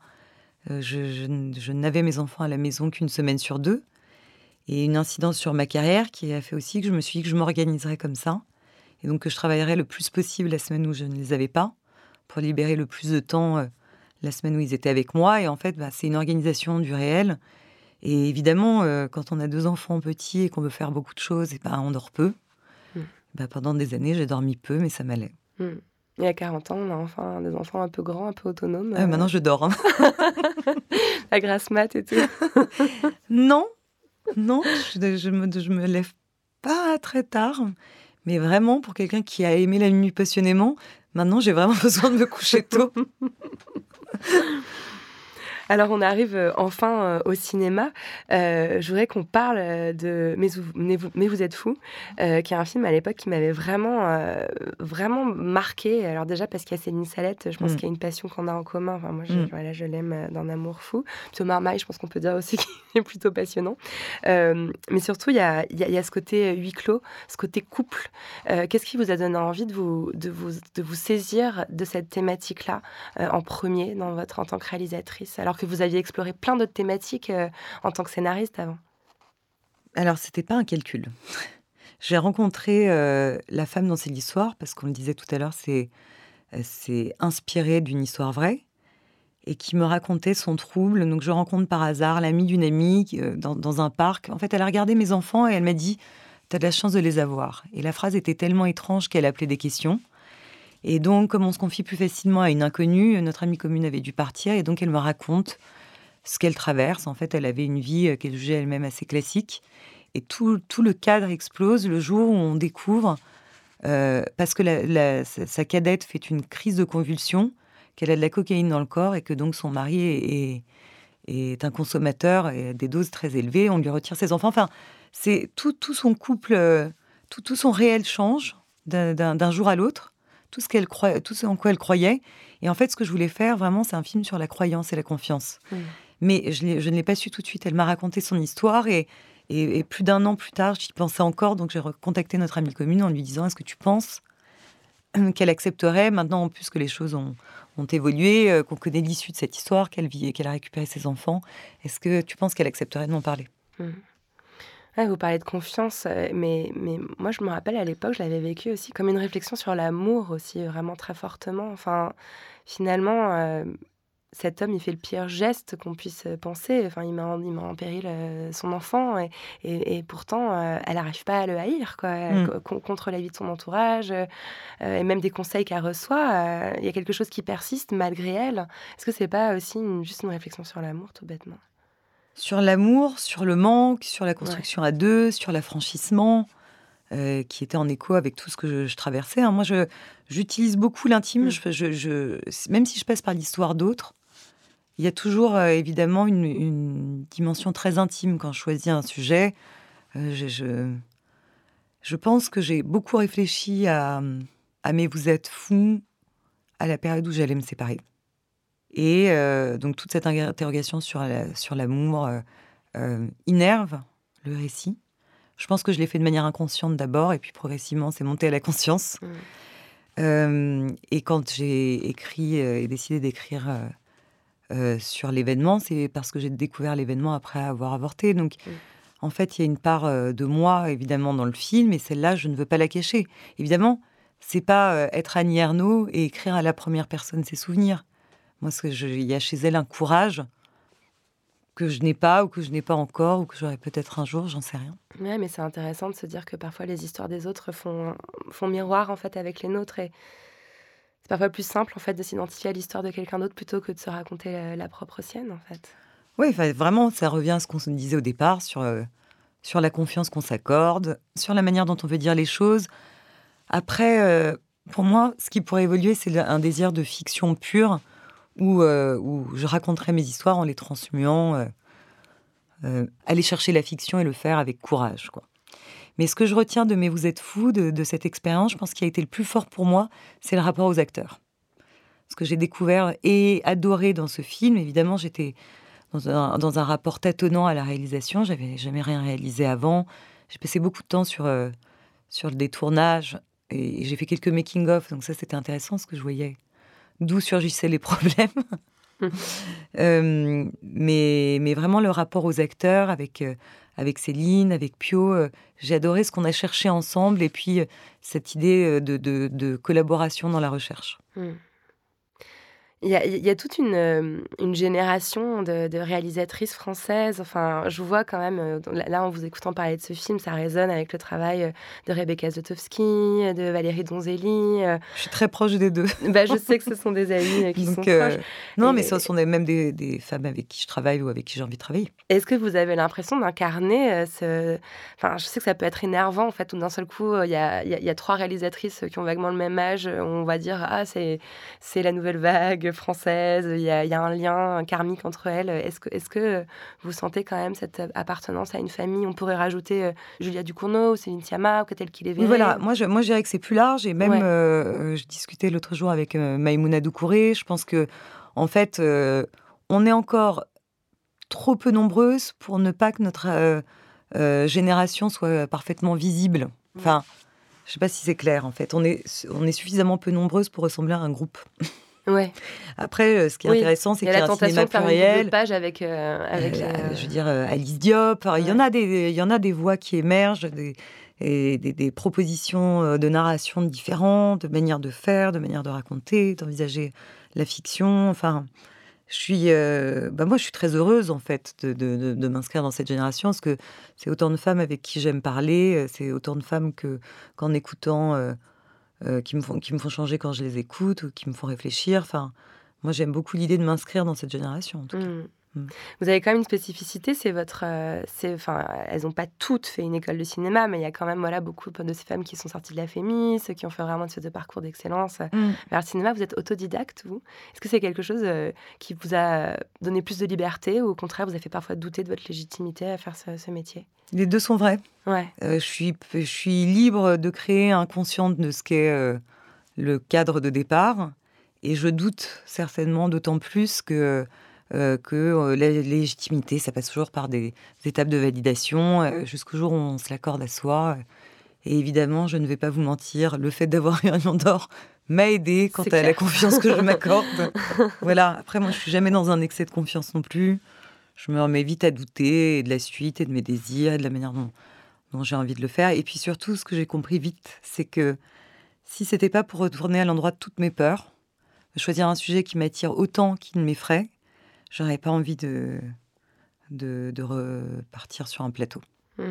euh, je, n'avais mes enfants à la maison qu'une semaine sur deux. Et une incidence sur ma carrière qui a fait aussi que je me suis dit que je m'organiserais comme ça. Et donc que je travaillerais le plus possible la semaine où je ne les avais pas, pour libérer le plus de temps euh, la semaine où ils étaient avec moi. Et en fait, bah, c'est une organisation du réel. Et évidemment, quand on a deux enfants petits et qu'on veut faire beaucoup de choses, et bah, on dort peu. Bah, pendant des années, j'ai dormi peu, mais ça m'allait. Hmm. Et à 40 ans, on a enfin des enfants un peu grands, un peu autonomes. Ah, euh, maintenant, je dors. hein. *laughs* La grasse mat et tout. *laughs* non, non, je, je me, je me lève pas très tard. Mais vraiment, pour quelqu'un qui a aimé la nuit passionnément, maintenant, j'ai vraiment *laughs* besoin de me coucher tôt. Alors, on arrive euh, enfin euh, au cinéma. Euh, je voudrais qu'on parle de Mais vous, mais vous, mais vous êtes fou, euh, qui est un film à l'époque qui m'avait vraiment, euh, vraiment marqué. Alors déjà parce qu'il y a Céline Salette, je pense Mm. qu'il y a une passion qu'on a en commun. Enfin, moi, je, Mm. voilà, je l'aime d'un amour fou. Thomas Marmaille, je pense qu'on peut dire aussi *laughs* qu'il est plutôt passionnant. Mais surtout, il y a, il y a- il y a ce côté huis clos, ce côté couple. Qu'est-ce qui vous a donné envie de vous, de vous, de vous saisir de cette thématique-là en premier dans votre, en tant que réalisatrice, alors que vous aviez exploré plein d'autres thématiques euh, en tant que scénariste avant Alors, c'était pas un calcul. *laughs* J'ai rencontré euh, la femme dans cette histoire, parce qu'on le disait tout à l'heure, c'est euh, c'est inspiré d'une histoire vraie, et qui me racontait son trouble. Donc, je rencontre par hasard l'amie d'une amie dans, dans un parc. En fait, elle a regardé mes enfants et elle m'a dit T'as de la chance de les avoir. Et la phrase était tellement étrange qu'elle appelait des questions. Et donc, comme on se confie plus facilement à une inconnue, notre amie commune avait dû partir, et donc elle me raconte ce qu'elle traverse. En fait, elle avait une vie euh, qu'elle jugeait elle-même assez classique. Et tout, le cadre explose le jour où on découvre, euh, parce que sa cadette fait une crise de convulsion, qu'elle a de la cocaïne dans le corps et que donc son mari est, un consommateur et a des doses très élevées. On lui retire ses enfants. Enfin, c'est tout, son couple, euh, tout, son réel change d'un jour à l'autre. Tout ce, qu'elle croit, tout ce en quoi elle croyait. Et en fait, ce que je voulais faire, vraiment, c'est un film sur la croyance et la confiance. Mais je, ne l'ai pas su tout de suite. Elle m'a raconté son histoire et, et, et plus d'un an plus tard, j'y pensais encore. Donc j'ai recontacté notre amie commune en lui disant Est-ce que tu penses *clears throat* qu'elle accepterait, maintenant en plus que les choses ont, ont évolué, euh, qu'on connaît l'issue de cette histoire, qu'elle vit et qu'elle a récupéré ses enfants Est-ce que tu penses qu'elle accepterait de m'en parler? Ouais, vous parlez de confiance, euh, mais, mais moi je me rappelle à l'époque, je l'avais vécu aussi comme une réflexion sur l'amour aussi, vraiment très fortement. Enfin, finalement, euh, cet homme, il fait le pire geste qu'on puisse penser. Enfin, il met en, il met en péril euh, son enfant et, et, et pourtant, euh, elle n'arrive pas à le haïr, quoi, Mm. co- con- contre la vie de son entourage et même des conseils qu'elle reçoit. Il y a quelque chose qui persiste malgré elle. Est-ce que c'est pas aussi une- juste une réflexion sur l'amour, tout bêtement? Sur l'amour, sur le manque, sur la construction à deux, sur l'affranchissement, euh, qui était en écho avec tout ce que je, je traversais. hein. Moi, je, j'utilise beaucoup l'intime, je- je- même si je passe par l'histoire d'autres. Il y a toujours euh, évidemment une, une dimension très intime quand je choisis un sujet. Euh, je, pense que j'ai beaucoup réfléchi à, à Mais vous êtes fou à la période où j'allais me séparer. Et euh, donc toute cette interrogation sur, la- sur l'amour euh, euh, innerve le récit. Je pense que je l'ai fait de manière inconsciente d'abord, et puis progressivement, c'est monté à la conscience. Mm. Euh, et quand j'ai écrit et décidé d'écrire sur l'événement, c'est parce que j'ai découvert l'événement après avoir avorté. Donc, Mm. en fait, il y a une part de moi, évidemment, dans le film, et celle-là, je ne veux pas la cacher. Évidemment, c'est pas être Annie Ernaux et écrire à la première personne ses souvenirs. Moi, ce que je- il y a chez elle un courage que je n'ai pas ou que je n'ai pas encore ou que j'aurai peut-être un jour, j'en sais rien. Ouais, mais c'est intéressant de se dire que parfois les histoires des autres font, font miroir en fait avec les nôtres et c'est parfois plus simple en fait de s'identifier à l'histoire de quelqu'un d'autre plutôt que de se raconter la, la propre sienne en fait. Oui, vraiment, ça revient à ce qu'on se disait au départ sur, euh, sur la confiance qu'on s'accorde, sur la manière dont on veut dire les choses. Après, euh, pour moi, ce qui pourrait évoluer, c'est un désir de fiction pure où, euh, où je raconterais mes histoires en les transmuant, aller chercher la fiction et le faire avec courage. Mais ce que je retiens de Mais vous êtes fou, de, cette expérience, je pense qu'il a été le plus fort pour moi, c'est le rapport aux acteurs. Ce que j'ai découvert et adoré dans ce film, évidemment, j'étais dans un, dans un, rapport tâtonnant à la réalisation. J'avais jamais rien réalisé avant. J'ai passé beaucoup de temps sur, euh, sur le détournage et, j'ai fait quelques making-of. Donc ça, c'était intéressant ce que je voyais d'où surgissaient les problèmes. *laughs* euh, mais, mais vraiment le rapport aux acteurs avec, euh, avec Céline, avec Pio, euh, j'ai adoré ce qu'on a cherché ensemble et puis cette idée de, de, de, collaboration dans la recherche. Il y, a, il y a, toute une, euh, une génération de, de, réalisatrices françaises. Enfin, je vois quand même, euh, là, en vous écoutant parler de ce film, ça résonne avec le travail euh, de Rebecca Zotowski, de Valérie Donzelli. Je suis très proche des deux. Bah, je sais que ce sont des amis qui Donc, sont proches. Non, Et, mais ce sont même des, des, femmes avec qui je travaille ou avec qui j'ai envie de travailler. Est-ce que vous avez l'impression d'incarner ce... Enfin, je sais que ça peut être énervant, en fait, où d'un seul coup, il y a, y, a, y a trois réalisatrices qui ont vaguement le même âge. On va dire, ah, c'est la nouvelle vague française, il y, a, il y, a, un lien karmique entre elles. Est-ce que, est que vous sentez quand même cette appartenance à une famille? On pourrait rajouter euh, Julia Ducournau, Céline Sciamma, peut-être qu'il est Voilà, moi je, moi je dirais que c'est plus large et même, ouais. euh, je discutais l'autre jour avec euh, Maïmouna Doucouré, je pense que en fait, euh, on est encore trop peu nombreuses pour ne pas que notre euh, génération soit parfaitement visible. Enfin, je ne sais pas si c'est clair en fait. On est, on est suffisamment peu nombreuses pour ressembler à un groupe. *laughs* Ouais. Après, ce qui est oui. intéressant, c'est qu'il y a, la tentation de faire une page avec, euh, avec euh, euh... je veux dire Alice Diop. Ouais. Il y en a des, il y en a des voix qui émergent, des, et des, des, propositions de narration différentes, de manières de faire, de manières de raconter, d'envisager la fiction. Enfin, je suis, euh, bah moi, je suis très heureuse en fait de, de, de, de m'inscrire dans cette génération parce que c'est autant de femmes avec qui j'aime parler, c'est autant de femmes que qu'en écoutant. Euh, qui, me font, qui me font changer quand je les écoute ou qui me font réfléchir. Enfin, moi, j'aime beaucoup l'idée de m'inscrire dans cette génération. Mmh. Mmh. Vous avez quand même une spécificité, c'est votre, euh, enfin, elles n'ont pas toutes fait une école de cinéma, mais il y a quand même voilà beaucoup de ces femmes qui sont sorties de la Fémis, qui ont fait vraiment de ce parcours d'excellence mmh. vers le cinéma. Vous êtes autodidacte, vous? Est-ce que c'est quelque chose euh, qui vous a donné plus de liberté ou au contraire vous a fait parfois douter de votre légitimité à faire ce, ce métier? Les deux sont vrais. Ouais. Euh, je suis, je suis libre de créer inconsciente de ce qu'est euh, le cadre de départ, et je doute certainement d'autant plus que euh, que euh, la légitimité, ça passe toujours par des, des étapes de validation, euh, jusqu'au jour où on se l'accorde à soi. Et évidemment, je ne vais pas vous mentir, le fait d'avoir eu un lion d'or m'a aidé quant à clair. la confiance que je m'accorde. *laughs* voilà. Après, moi, je suis jamais dans un excès de confiance non plus. Je me remets vite à douter de la suite et de mes désirs et de la manière dont, dont j'ai envie de le faire. Et puis surtout, ce que j'ai compris vite, c'est que si c'était pas pour retourner à l'endroit de toutes mes peurs, choisir un sujet qui m'attire autant qu'il ne m'effraie, j'aurais pas envie de, de, de, repartir sur un plateau. Mmh.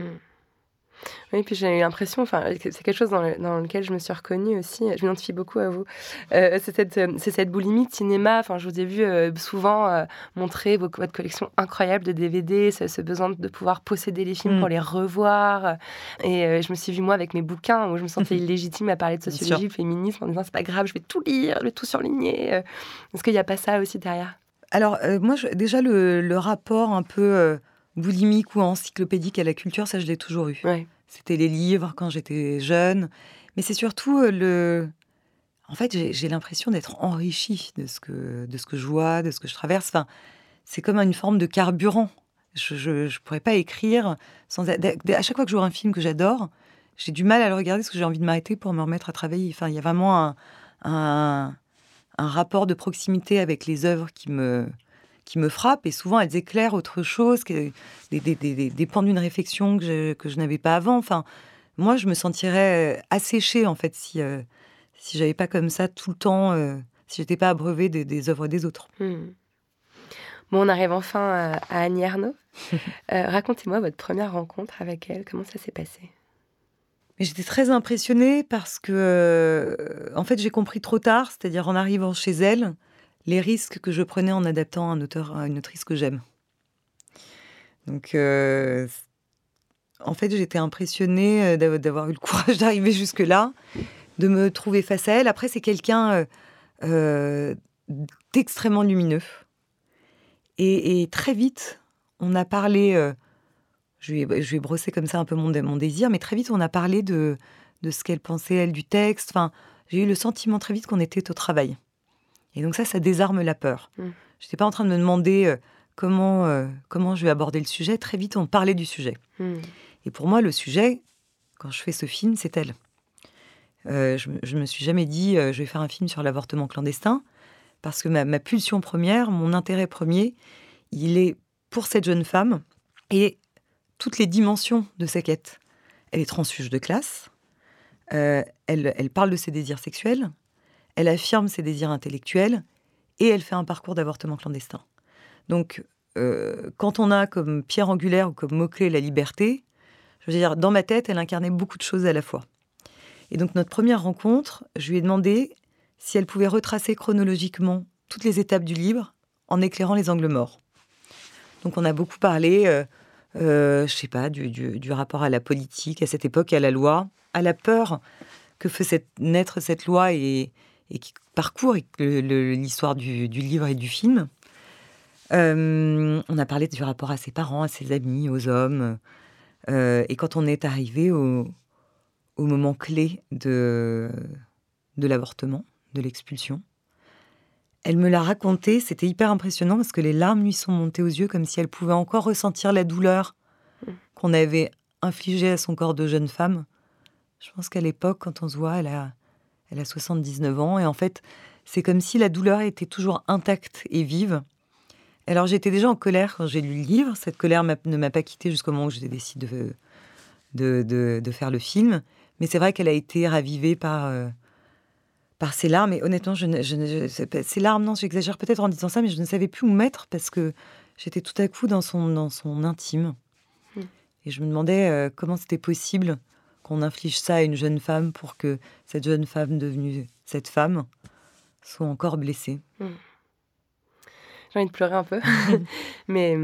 Oui, puis j'ai eu l'impression, enfin, c'est quelque chose dans, le, dans, lequel je me suis reconnue aussi. Je m'identifie beaucoup à vous. Euh, c'est cette, cette, boulimie de cinéma. Enfin, je vous ai vu euh, souvent euh, montrer vos, votre collection incroyable de DVD, ce, ce, besoin de pouvoir posséder les films mmh. pour les revoir. Et je me suis vue moi avec mes bouquins où je me sentais *laughs* illégitime à parler de sociologie, de féminisme, en disant c'est pas grave, je vais tout lire, le tout surligner. Est-ce qu'il n'y a pas ça aussi derrière? Alors, euh, moi, je, déjà, le, le, rapport un peu euh, boulimique ou encyclopédique à la culture, ça, je l'ai toujours eu. Ouais. C'était les livres quand j'étais jeune. Mais c'est surtout euh, le. En fait, j'ai l'impression d'être enrichie de ce, que, de ce que je vois, de ce que je traverse. Enfin, c'est comme une forme de carburant. Je ne pourrais pas écrire sans. À chaque fois que je vois un film que j'adore, j'ai du mal à le regarder parce que j'ai envie de m'arrêter pour me remettre à travailler. Enfin, il y a vraiment un, un un rapport de proximité avec les œuvres qui me, qui me frappent. Et souvent, elles éclairent autre chose, que des, des, des, des pans d'une réflexion que je, que je n'avais pas avant. Enfin, moi, je me sentirais asséchée, en fait, si, euh, si j'avais pas comme ça tout le temps, euh, si j'étais pas abreuvée des, des œuvres des autres. Mmh. Bon, on arrive enfin à, Annie Arnaud. *laughs* Euh, racontez-moi votre première rencontre avec elle. Comment ça s'est passé? J'étais très impressionnée parce que, euh, en fait, j'ai compris trop tard, c'est-à-dire en arrivant chez elle, les risques que je prenais en adaptant un auteur à une autrice que j'aime. Donc, euh, en fait, j'étais impressionnée d'avoir eu le *laughs* courage d'arriver jusque-là, de me trouver face à elle. Après, c'est quelqu'un d'extrêmement lumineux. Et, très vite, on a parlé, euh, je, lui ai, je, brossé comme ça un peu mon, mon, désir, mais très vite, on a parlé de, de ce qu'elle pensait, elle, du texte. Enfin, j'ai eu le sentiment très vite qu'on était au travail. Et donc ça, ça désarme la peur. Mm. Je n'étais pas en train de me demander euh, comment, euh, comment je vais aborder le sujet. Très vite, on parlait du sujet. Mm. Et pour moi, le sujet, quand je fais ce film, c'est elle. je, ne me suis jamais dit, je vais faire un film sur l'avortement clandestin parce que ma, pulsion première, mon intérêt premier, il est pour cette jeune femme et toutes les dimensions de sa quête. Elle est transfuge de classe, euh, elle, parle de ses désirs sexuels, elle affirme ses désirs intellectuels et elle fait un parcours d'avortement clandestin. Donc, euh, quand on a comme pierre angulaire ou comme mot-clé la liberté, je veux dire, dans ma tête, elle incarnait beaucoup de choses à la fois. Et donc, notre première rencontre, je lui ai demandé si elle pouvait retracer chronologiquement toutes les étapes du livre en éclairant les angles morts. Donc on a beaucoup parlé, euh, euh je sais pas, du, rapport à la politique, à cette époque, à la loi, à la peur que fait naître cette loi et, qui parcourt l'histoire du, livre et du film. Euh, on a parlé du rapport à ses parents, à ses amis, aux hommes. Euh, et quand on est arrivé au, moment clé de l'avortement, de l'expulsion. Elle me l'a raconté, c'était hyper impressionnant parce que les larmes lui sont montées aux yeux comme si elle pouvait encore ressentir la douleur mm. qu'on avait infligée à son corps de jeune femme. Je pense qu'à l'époque, quand on se voit, elle a, elle a 79 ans et en fait, c'est comme si la douleur était toujours intacte et vive. Alors j'étais déjà en colère quand j'ai lu le livre. Cette colère ne m'a pas quittée jusqu'au moment où j'ai décidé de, de, faire le film. Mais c'est vrai qu'elle a été ravivée par, euh, par ses larmes. Et honnêtement, je, ces larmes, non, j'exagère peut-être en disant ça, mais je ne savais plus où mettre parce que j'étais tout à coup dans son, dans son intime. Hmm. Et je me demandais euh, comment c'était possible qu'on inflige ça à une jeune femme pour que cette jeune femme devenue cette femme soit encore blessée. Hmm. J'ai envie de pleurer un peu. *laughs* mais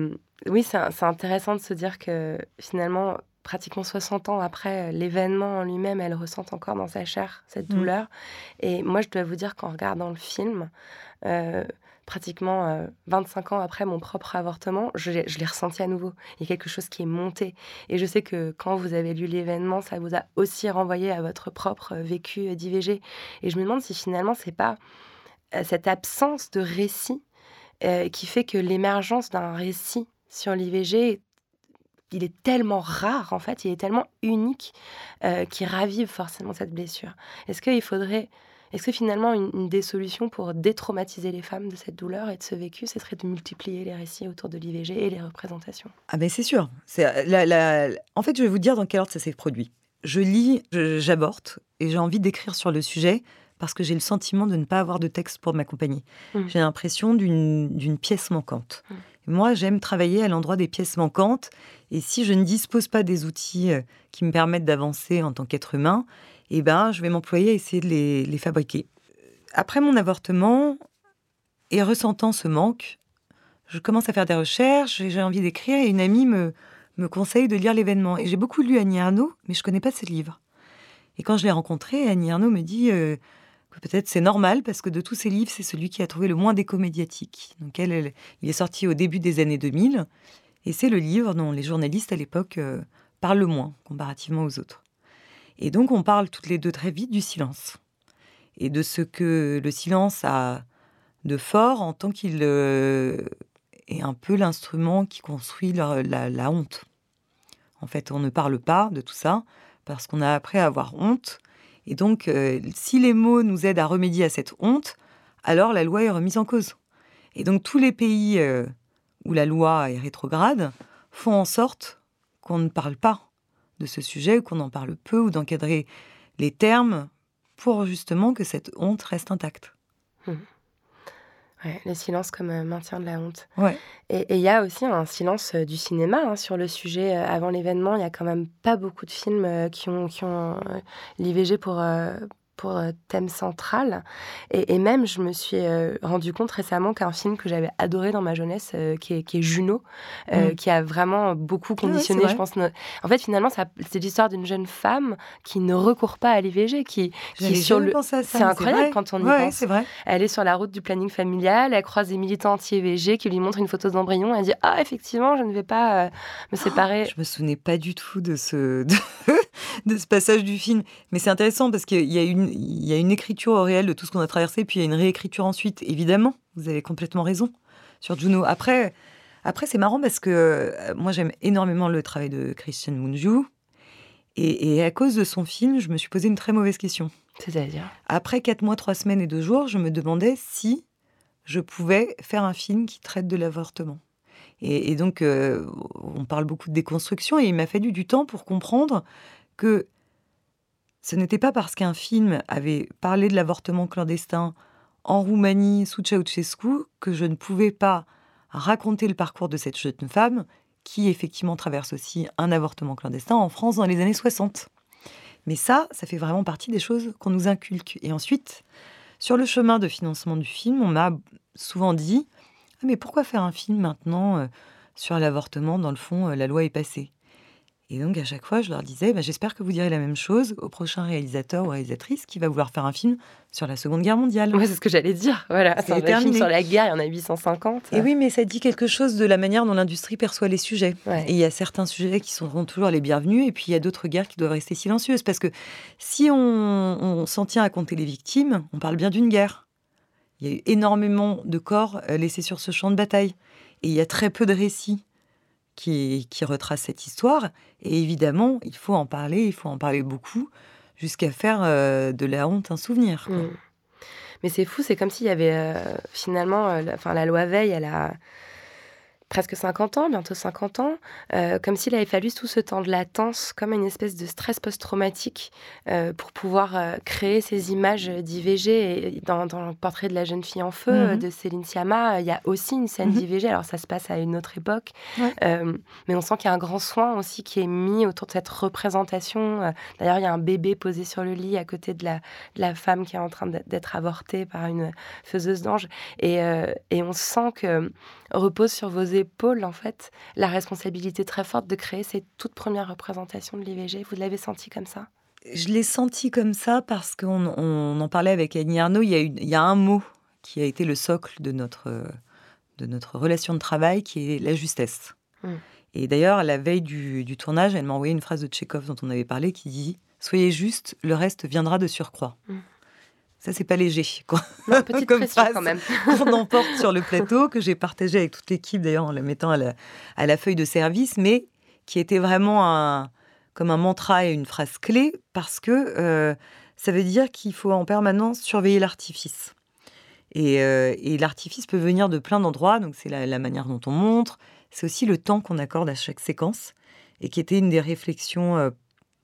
oui, c'est intéressant de se dire que finalement, pratiquement 60 ans après euh, l'événement en lui-même, elle ressent encore dans sa chair cette mm. douleur. Et moi, je dois vous dire qu'en regardant le film, euh, pratiquement 25 euh, ans après mon propre avortement, je, l'ai ressenti à nouveau. Il y a quelque chose qui est monté. Et je sais que quand vous avez lu l'événement, ça vous a aussi renvoyé à votre propre vécu d'IVG. Et je me demande si finalement, c'est pas cette absence de récit qui fait que l'émergence d'un récit sur l'IVG il est tellement rare, en fait, il est tellement unique euh, qu'il ravive forcément cette blessure. Est-ce qu'il faudrait. Est-ce que finalement, une, des solutions pour détraumatiser les femmes de cette douleur et de ce vécu, ce serait de multiplier les récits autour de l'IVG et les représentations? Ah, ben c'est sûr. C'est, euh, la, En fait, je vais vous dire dans quel ordre ça s'est produit. Je lis, j'aborte et j'ai envie d'écrire sur le sujet parce que j'ai le sentiment de ne pas avoir de texte pour m'accompagner. Mmh. J'ai l'impression d'une pièce manquante. Mmh. Moi, j'aime travailler à l'endroit des pièces manquantes. Et si je ne dispose pas des outils euh, qui me permettent d'avancer en tant qu'être humain, eh ben, je vais m'employer à essayer de les, fabriquer. Après mon avortement, et ressentant ce manque, je commence à faire des recherches, j'ai envie d'écrire, et une amie me, me conseille de lire l'événement. Et j'ai beaucoup lu Annie Arnaud, mais je ne connais pas ce livre. Et quand je l'ai rencontrée, Annie Arnaud me dit euh, peut-être c'est normal parce que de tous ces livres, c'est celui qui a trouvé le moins d'écho médiatique. Donc elle, il est sorti au début des années 2000 et c'est le livre dont les journalistes à l'époque euh, parlent le moins comparativement aux autres. Et donc on parle toutes les deux très vite du silence et de ce que le silence a de fort en tant qu'il euh, est un peu l'instrument qui construit la, honte. En fait, on ne parle pas de tout ça parce qu'on a appris à avoir honte et donc, euh, si les mots nous aident à remédier à cette honte, alors la loi est remise en cause. Et donc, tous les pays où la loi est rétrograde font en sorte qu'on ne parle pas de ce sujet, qu'on en parle peu, ou d'encadrer les termes pour justement que cette honte reste intacte. Mmh. Ouais, le silence comme euh, maintien de la honte. Ouais. Et il y a aussi un silence euh, du cinéma hein, sur le sujet. Euh, avant l'événement, il y a quand même pas beaucoup de films qui ont, qui ont l'IVG pour, pour euh, thème central. Et, et même, je me suis euh, rendu compte récemment qu'un film que j'avais adoré dans ma jeunesse, euh, qui, est, qui est Juno, Mm. qui a vraiment beaucoup Ah conditionné, je pense. no- En fait, finalement, c'est l'histoire d'une jeune femme qui ne recourt pas à l'IVG, qui, qui est sur le. C'est incroyable quand on y Ouais, pense. c'est vrai. Elle est sur la route du planning familial, elle croise des militants anti-EVG qui lui montrent une photo d'embryon. Elle dit Ah, effectivement, je ne vais pas euh, me séparer. Je me souvenais pas du tout de ce, de, *laughs* de ce passage du film. Mais c'est intéressant parce qu'il y, a une- il y a une écriture au réel de tout ce qu'on a traversé, puis il y a une réécriture ensuite. Évidemment, vous avez complètement raison sur Juno. Après, après c'est marrant parce que euh, moi, j'aime énormément le travail de Christian Mungiu. Et, et à cause de son film, je me suis posé une très mauvaise question. C'est-à-dire? Après quatre mois, trois semaines et deux jours, je me demandais si je pouvais faire un film qui traite de l'avortement. Et, et donc, euh, on parle beaucoup de déconstruction, et il m'a fallu du temps pour comprendre que ce n'était pas parce qu'un film avait parlé de l'avortement clandestin en Roumanie sous Ceausescu que je ne pouvais pas raconter le parcours de cette jeune femme qui effectivement traverse aussi un avortement clandestin en France dans les années 60. Mais ça, ça fait vraiment partie des choses qu'on nous inculque. Et ensuite, sur le chemin de financement du film, on m'a souvent dit ah, Mais pourquoi faire un film maintenant euh, sur l'avortement? Dans le fond, euh, la loi est passée. Et donc, à chaque fois, je leur disais Bah, J'espère que vous direz la même chose au prochain réalisateur ou réalisatrice qui va vouloir faire un film sur la Seconde Guerre mondiale. Ouais, c'est ce que j'allais dire. Voilà, C'est terminé. film sur la guerre, il y en a 850. Et oui, mais ça dit quelque chose de la manière dont l'industrie perçoit les sujets. Ouais. Et il y a certains sujets qui seront toujours les bienvenus, et puis il y a d'autres guerres qui doivent rester silencieuses. Parce que si on, on s'en tient à compter les victimes, on parle bien d'une guerre. Il y a eu énormément de corps euh, laissés sur ce champ de bataille. Et il y a très peu de récits qui, retracent cette histoire. Et évidemment, il faut en parler, il faut en parler beaucoup, jusqu'à faire euh, de la honte un souvenir. quoi. Mm. Mais c'est fou, c'est comme s'il y avait euh, finalement, euh, la, enfin, la loi Veil, elle a presque 50 ans, bientôt 50 ans, euh, comme s'il avait fallu tout ce temps de latence, comme une espèce de stress post-traumatique euh, pour pouvoir euh, créer ces images d'IVG. Et dans, dans le portrait de la jeune fille en feu Mhm. de Céline Sciamma, il y a aussi une scène Mhm. d'IVG. Alors ça se passe à une autre époque, Ouais. Mais on sent qu'il y a un grand soin aussi qui est mis autour de cette représentation. D'ailleurs, il y a un bébé posé sur le lit à côté de la, de la femme qui est en train d'être- avortée par une faiseuse d'ange. Et, et on sent que repose sur vos épaules, en fait, la responsabilité très forte de créer ces toutes premières représentations de l'IVG. Vous l'avez senti comme ça? Je l'ai senti comme ça parce qu'on on en parlait avec Annie Arnaud. Il y, a une- il y a un mot qui a été le socle de notre, de notre relation de travail, qui est la justesse. Mm. Et d'ailleurs, la veille du, du tournage, elle m'a envoyé une phrase de Tchekhov dont on avait parlé qui dit Soyez juste, le reste viendra de surcroît. Mm. Ça, c'est pas léger, quoi. Non, petite *laughs* Comme pression quand même. *laughs* qu'on emporte sur le plateau, que j'ai partagé avec toute l'équipe d'ailleurs en la mettant à la, à la feuille de service, mais qui était vraiment un, comme un mantra et une phrase clé parce que euh, ça veut dire qu'il faut en permanence surveiller l'artifice. Et, euh, et l'artifice peut venir de plein d'endroits, donc c'est la, la manière dont on montre, c'est aussi le temps qu'on accorde à chaque séquence, et qui était une des réflexions euh,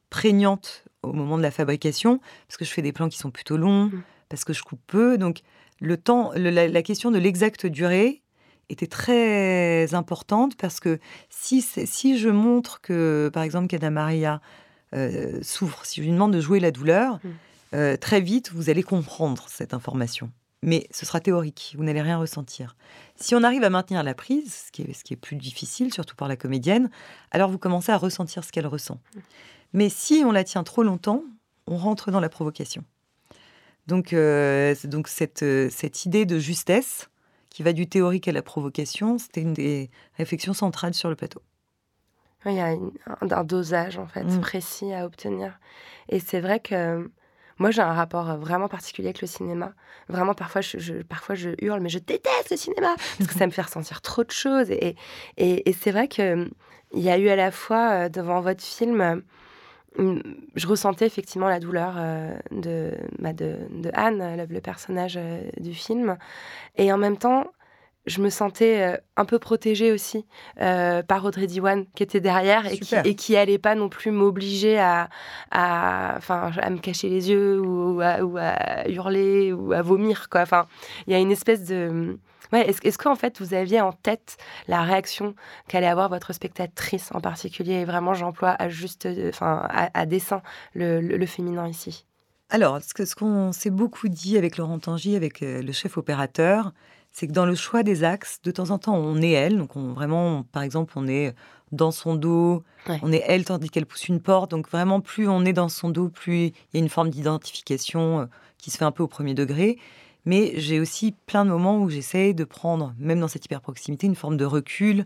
prégnantes au moment de la fabrication, parce que je fais des plans qui sont plutôt longs, Mm. parce que je coupe peu, donc le temps, le- la, la question de l'exacte durée était très importante parce que si, si je montre que, par exemple, qu'Anna Maria euh, souffre, si je lui demande de jouer la douleur, Mm. euh, très vite, vous allez comprendre cette information. Mais ce sera théorique, vous n'allez rien ressentir. Si on arrive à maintenir la prise, ce qui est, ce qui est plus difficile, surtout pour la comédienne, alors vous commencez à ressentir ce qu'elle ressent. Mais si on la tient trop longtemps, on rentre dans la provocation. Donc, euh, donc cette, euh, cette idée de justesse qui va du théorique à la provocation, c'était une des réflexions centrales sur le plateau. Il y a une- un, dosage en fait Mm. précis à obtenir. Et c'est vrai que moi j'ai un rapport vraiment particulier avec le cinéma. Vraiment parfois je, je- parfois je hurle mais je déteste le cinéma *laughs* parce que ça me fait ressentir trop de choses. Et, et, et c'est vrai que il y a eu à la fois euh, devant votre film, euh, je ressentais effectivement la douleur euh, de, bah, de, de Anne, le, le personnage euh, du film, et en même temps je me sentais euh, un peu protégée aussi euh, par Audrey Diwan qui était derrière et qui, et qui allait pas non plus m'obliger à, à, à me cacher les yeux ou à, ou à hurler ou à vomir. Enfin, il y a une espèce de... Ouais, est-ce, est-ce qu'en fait vous aviez en tête la réaction qu'allait avoir votre spectatrice en particulier? Et vraiment, j'emploie à juste, enfin, à, à dessein le, le- le féminin ici. Alors, ce que- ce qu'on s'est beaucoup dit avec Laurent Tangy, avec euh, le chef opérateur, c'est que dans le choix des axes, de temps en temps, on est elle. Donc, on, vraiment, par exemple, on est dans son dos, Ouais. on est elle tandis qu'elle pousse une porte. Donc, vraiment, plus on est dans son dos, plus il y a une forme d'identification euh, qui se fait un peu au premier degré. Mais j'ai aussi plein de moments où j'essaie de prendre, même dans cette hyper-proximité, une forme de recul,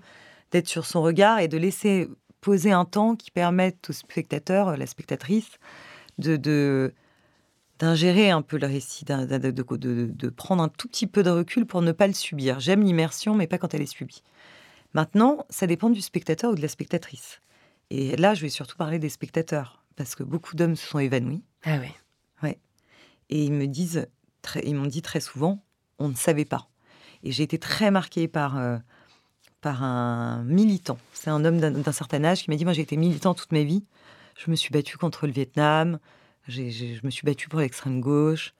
d'être sur son regard et de laisser poser un temps qui permette au spectateur, la spectatrice, de, d'ingérer un peu le récit, de, de- prendre un tout petit peu de recul pour ne pas le subir. J'aime l'immersion, mais pas quand elle est subie. Maintenant, ça dépend du spectateur ou de la spectatrice. Et là, je vais surtout parler des spectateurs, parce que beaucoup d'hommes se sont évanouis. Ah oui. Et ils me disent, très, ils m'ont dit très souvent, on ne savait pas. Et j'ai été très marquée par, euh, par un militant. C'est un homme d'un certain âge qui m'a dit, moi j'ai été militant toute ma vie. Je me suis battue contre le Vietnam, je me suis battue pour l'extrême gauche,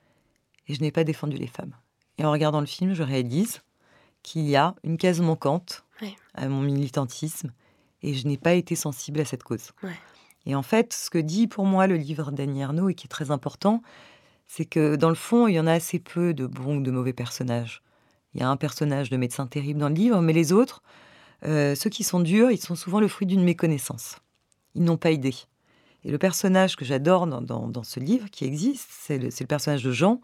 et je n'ai pas défendu les femmes. Et en regardant le film, je réalise qu'il y a une case manquante Oui. à mon militantisme, et je n'ai pas été sensible à cette cause. Et en fait, ce que dit pour moi le livre d'Annie Ernaux, et qui est très important, c'est que dans le fond, il y en a assez peu de bons ou de mauvais personnages. Il y a un personnage de médecin terrible dans le livre, mais les autres, euh, ceux qui sont durs, ils sont souvent le fruit d'une méconnaissance. Ils n'ont pas idée. Et le personnage que j'adore dans, dans- ce livre, qui existe, c'est le, personnage de Jean,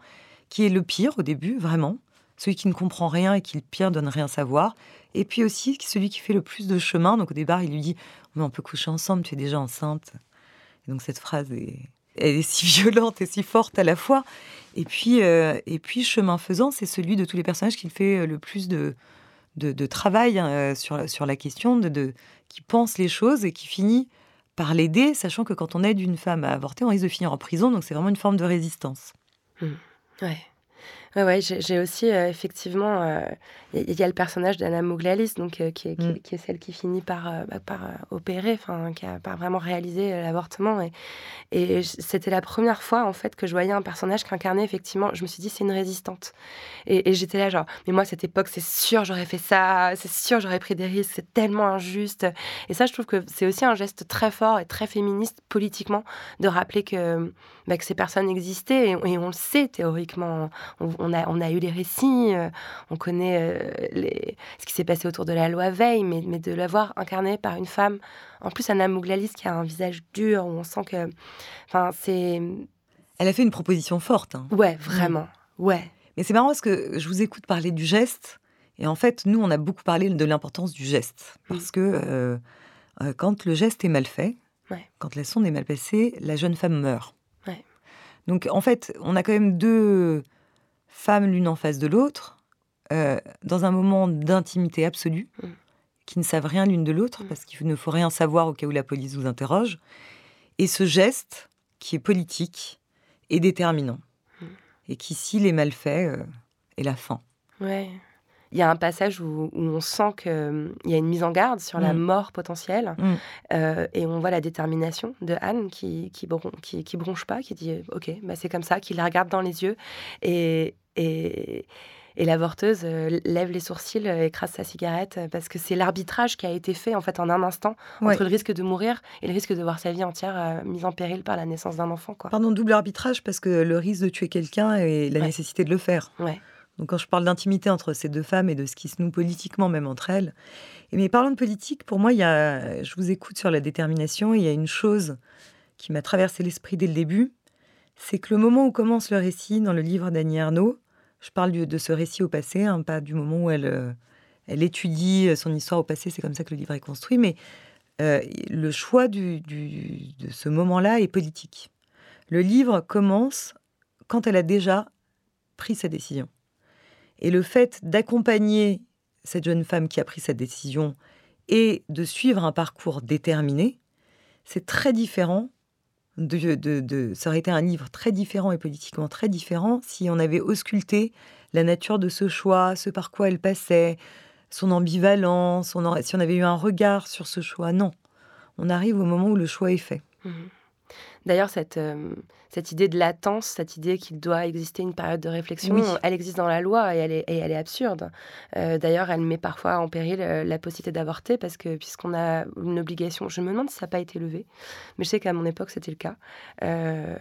qui est le pire au début, vraiment. Celui qui ne comprend rien et qui, le pire, donne rien savoir. Et puis aussi, celui qui fait le plus de chemin. Donc au départ, il lui dit Mais on peut coucher ensemble, tu es déjà enceinte. Et donc cette phrase est, elle est si *laughs* violente et si forte à la fois. Et puis, euh, et puis chemin faisant, c'est celui de tous les personnages qui fait euh, le plus de, de, travail euh, sur, sur la question, de, qui pense les choses et qui finit par l'aider, sachant que quand on aide une femme à avorter, on risque de finir en prison. Donc c'est vraiment une forme de résistance. Ouais. Ouais, ouais, j'ai aussi euh, effectivement, euh, il y, a le personnage d'Anna Mouglalis, donc euh, qui, est, qui, Mm. qui est celle qui finit par, bah, par opérer, enfin, qui a pas vraiment réalisé l'avortement. Et, c'était la première fois en fait que je voyais un personnage qui incarnait effectivement. Je me suis dit c'est une résistante. Et, et j'étais là genre, mais moi à cette époque c'est sûr j'aurais fait ça, c'est sûr j'aurais pris des risques, c'est tellement injuste. Et ça je trouve que c'est aussi un geste très fort et très féministe politiquement de rappeler que, bah, que ces personnes existaient et, et on le sait théoriquement. On, on a, on a eu les récits, euh, on connaît euh, les, ce qui s'est passé autour de la loi Veil, mais, mais de l'avoir incarné par une femme, en plus Anna Mouglalis qui a un visage dur, où on sent que... Enfin, c'est... Elle a fait une proposition forte. hein. Ouais, vraiment. Ouais. Mais c'est marrant parce que je vous écoute parler du geste. Et en fait, nous, on a beaucoup parlé de l'importance du geste. Parce que euh, euh, quand le geste est mal fait, Ouais. quand la sonde est mal passée, la jeune femme meurt. Ouais. Donc, en fait, on a quand même deux femmes l'une en face de l'autre, euh, dans un moment d'intimité absolue, Mm. qui ne savent rien l'une de l'autre, Mm. parce qu'il ne faut rien savoir au cas où la police vous interroge. Et ce geste, qui est politique, est déterminant. Mm. Et qui, s'il est mal fait, euh, est la fin. Ouais. Il y a un passage où, où on sent qu'il y a une mise en garde sur la mort potentielle euh, et on voit la détermination de Anne qui, qui, bron- qui, qui bronche pas, qui dit Ok, bah c'est comme ça, qui la regarde dans les yeux et, et, et l'avorteuse euh, lève les sourcils, euh, écrase sa cigarette euh, parce que c'est l'arbitrage qui a été fait en fait en un instant Ouais. entre le risque de mourir et le risque de voir sa vie entière euh, mise en péril par la naissance d'un enfant. Quoi. Pardon, double arbitrage, parce que le risque de tuer quelqu'un et la Ouais. nécessité de le faire. Ouais. Donc quand je parle d'intimité entre ces deux femmes et de ce qui se noue politiquement même entre elles. Et mais parlant de politique, pour moi, il y a, je vous écoute sur la détermination, et il y a une chose qui m'a traversé l'esprit dès le début, c'est que le moment où commence le récit dans le livre d'Annie Ernaux, je parle de ce récit au passé, hein, pas du moment où elle, euh, elle étudie son histoire au passé, c'est comme ça que le livre est construit, mais euh, le choix de ce moment-là est politique. Le livre commence quand elle a déjà pris sa décision. Et le fait d'accompagner cette jeune femme qui a pris sa décision et de suivre un parcours déterminé, c'est très différent de, de, de- ça aurait été un livre très différent et politiquement très différent si on avait ausculté la nature de ce choix, ce par quoi elle passait, son ambivalence, si on avait eu un regard sur ce choix. Non, on arrive au moment où le choix est fait. Mhm. D'ailleurs, cette, euh, cette idée de latence, cette idée qu'il doit exister une période de réflexion, Oui. elle existe dans la loi et elle est, et elle est absurde. Euh, D'ailleurs, elle met parfois en péril euh, la possibilité d'avorter parce que puisqu'on a une obligation, je me demande si ça n'a pas été levé, mais je sais qu'à mon époque, c'était le cas. Euh,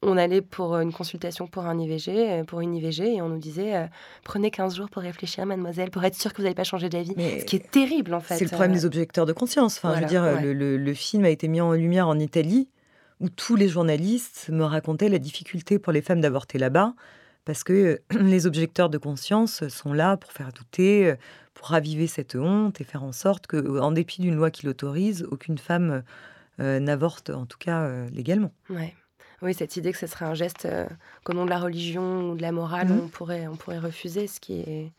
on allait pour une consultation pour un IVG, pour une IVG, et on nous disait euh, prenez 15 jours pour réfléchir, mademoiselle, pour être sûr que vous n'allez pas changer d'avis. Mais Ce qui est terrible, en fait. C'est le problème Euh, des objecteurs de conscience. Enfin, je veux dire, ouais. le, le- le film a été mis en lumière en Italie, où tous les journalistes me racontaient la difficulté pour les femmes d'avorter là-bas, parce que *clears throat* les objecteurs de conscience sont là pour faire douter, pour raviver cette honte et faire en sorte que, en dépit d'une loi qui l'autorise, aucune femme euh, n'avorte, en tout cas euh, légalement. Ouais. Oui, cette idée que ce serait un geste euh, qu'au nom de la religion ou de la morale, Mhm. on, pourrait, on pourrait refuser, ce qui est,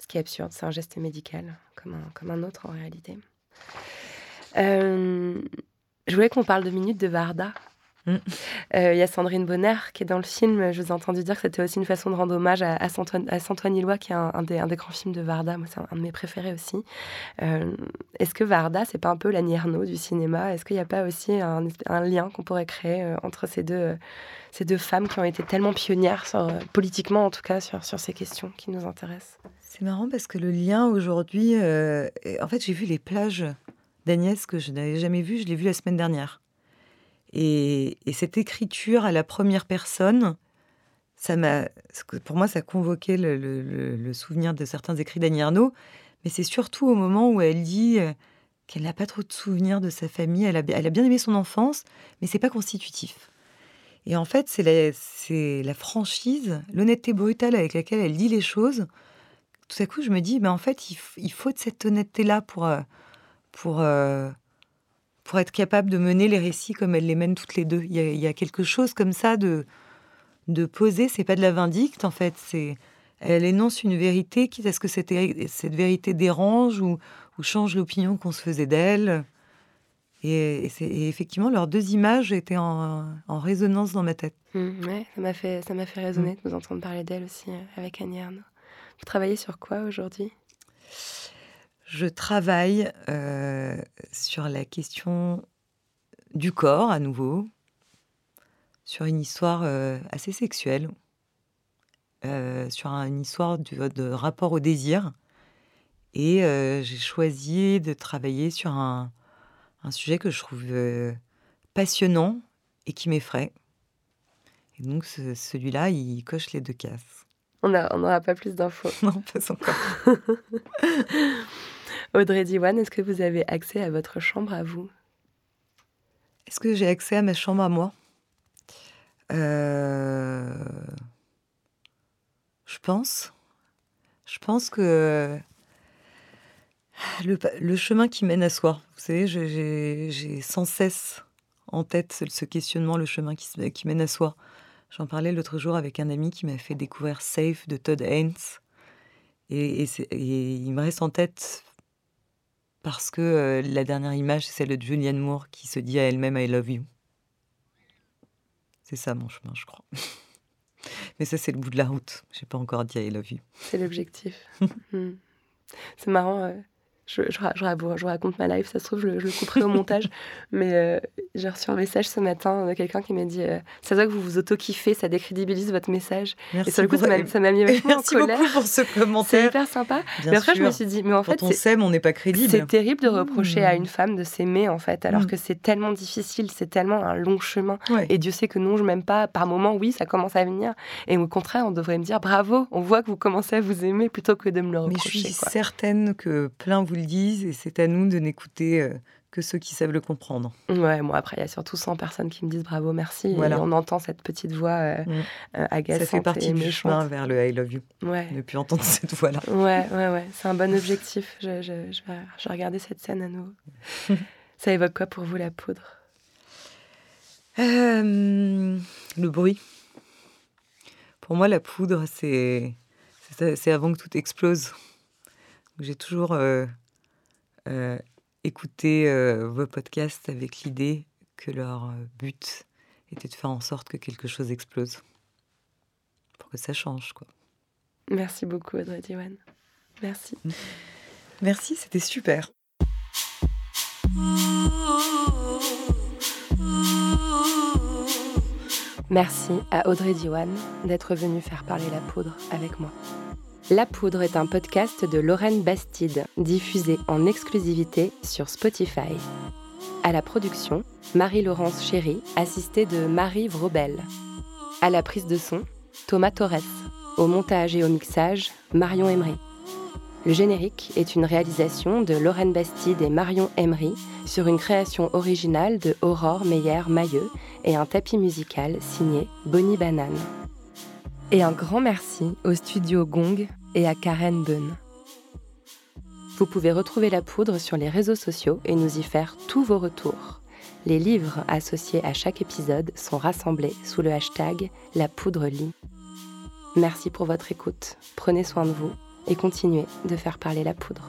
ce qui est absurde. C'est un geste médical, comme un, comme un autre en réalité. Euh, je voulais qu'on parle de Minutes de Varda. Mhm. Euh, Il y a Sandrine Bonner qui est dans le film. Je vous ai entendu dire que c'était aussi une façon de rendre hommage à, à Saint-Ouen Illois, qui est un, un des, un des grands films de Varda. Moi, c'est un, un de mes préférés aussi. Euh, Est-ce que Varda, c'est pas un peu la Nierno du cinéma? Est-ce qu'il n'y a pas aussi un, lien qu'on pourrait créer euh, entre ces deux, euh, ces deux femmes qui ont été tellement pionnières, sur, euh, politiquement en tout cas, sur, sur ces questions qui nous intéressent? C'est marrant parce que le lien aujourd'hui, euh, en fait, j'ai vu les plages d'Agnès que je n'avais jamais vues, je l'ai vu la semaine dernière. Et, et cette écriture à la première personne, ça m'a, pour moi, ça convoquait le, le- souvenir de certains écrits d'Annie Ernaux, mais c'est surtout au moment où elle dit euh, qu'elle n'a pas trop de souvenirs de sa famille, elle a, bien aimé son enfance, mais c'est pas constitutif. Et en fait, c'est la, la franchise, l'honnêteté brutale avec laquelle elle dit les choses. Tout à coup, je me dis, ben en fait, il, il faut de cette honnêteté-là pour, euh, pour, euh, pour être capable de mener les récits comme elles les mènent toutes les deux. Il y a, il y a quelque chose comme ça de, de poser, c'est pas de la vindicte, en fait. c'est Elle énonce une vérité, quitte à ce que cette, cette vérité dérange ou, ou change l'opinion qu'on se faisait d'elle. Et, et effectivement, leurs deux images étaient en, en résonance dans ma tête. Mm, ouais, ça m'a fait, ça m'a fait résonner de vous entendre parler d'elle aussi euh, avec Annie Ernaux. Vous travaillez sur quoi aujourd'hui? Je travaille euh, sur la question du corps à nouveau, sur une histoire euh, assez sexuelle, euh, sur un- une histoire de, de rapport au désir. Et j'ai choisi de travailler sur un, un sujet que je trouve passionnant et qui m'effraie. Et donc ce- celui-là, il coche les deux cases. On n'aura pas plus d'infos. *laughs* Non, pas encore. *laughs* Audrey Diwan, est-ce que vous avez accès à votre chambre à vous? Est-ce que j'ai accès à ma chambre à moi? Euh, Je pense. Je pense que le, chemin qui mène à soi, vous savez, j'ai sans cesse en tête ce, questionnement, le chemin qui, mène à soi. J'en parlais l'autre jour avec un ami qui m'a fait découvrir Safe de Todd Haynes. Et il me reste en tête parce que euh, la dernière image, c'est celle de Julianne Moore qui se dit à elle-même I love you. C'est ça mon chemin, je crois. *laughs* Mais ça, c'est le bout de la route. J'ai pas encore dit I love you. C'est l'objectif. *laughs* Hmm. C'est marrant. euh, Je, je raconte ma life, ça se trouve, je, le- couperai au montage. *laughs* Mais euh, j'ai reçu un message ce matin de quelqu'un qui m'a dit euh, Ça se voit que vous vous auto-kiffez, ça décrédibilise votre message. Merci Et sur le coup, ça m'a- mis *laughs* vachement en Merci colère. beaucoup pour ce C'est commentaire. hyper sympa. Bien mais après, je me suis dit Mais en fait, Quand on c'est- s'aime, on n'est pas crédible. c'est terrible de reprocher à Mmh. une femme de s'aimer, en fait, alors Mm. que c'est tellement difficile, c'est tellement un long chemin. Ouais. Et Dieu sait que non, je m'aime pas. Par moments, oui, ça commence à venir. Et au contraire, on devrait me dire bravo, on voit que vous commencez à vous aimer plutôt que de me le Mais je reprocher. suis quoi. certaine que plein vous le disent et c'est à nous de n'écouter euh, que ceux qui savent le comprendre. Ouais, moi après, il y a surtout 100 personnes qui me disent bravo, merci. Voilà. Et on entend cette petite voix euh, Mm. euh, agaçante Ça fait partie du chemin vers le I love you. Ouais. Ne plus entendre *laughs* cette voix-là. Ouais, ouais, ouais. C'est un bon objectif. Je, je, je, vais, je vais regarder cette scène à nouveau. *laughs* Ça évoque quoi pour vous la poudre? Euh, le bruit. Pour moi, la poudre, c'est avant que tout explose. J'ai toujours euh, écouté euh, vos podcasts avec l'idée que leur euh, but était de faire en sorte que quelque chose explose. Pour que ça change, quoi. Merci beaucoup, Audrey Diwan. Merci. *laughs* Merci, c'était super. Merci à Audrey Diwan d'être venue faire parler la poudre avec moi. La Poudre est un podcast de Lorraine Bastide, diffusé en exclusivité sur Spotify. À la production, Marie-Laurence Chéry, assistée de Marie Vrobel. À la prise de son, Thomas Torres. Au montage et au mixage, Marion Emery. Le générique est une réalisation de Lorraine Bastide et Marion Emery sur une création originale de Aurore Meyer-Mailleux et un tapis musical signé Bonnie Banane. Et un grand merci au studio Gong et à Karen Bunn. Vous pouvez retrouver la poudre sur les réseaux sociaux et nous y faire tous vos retours. Les livres associés à chaque épisode sont rassemblés sous le hashtag La Poudre. Merci pour votre écoute, prenez soin de vous et continuez de faire parler la poudre.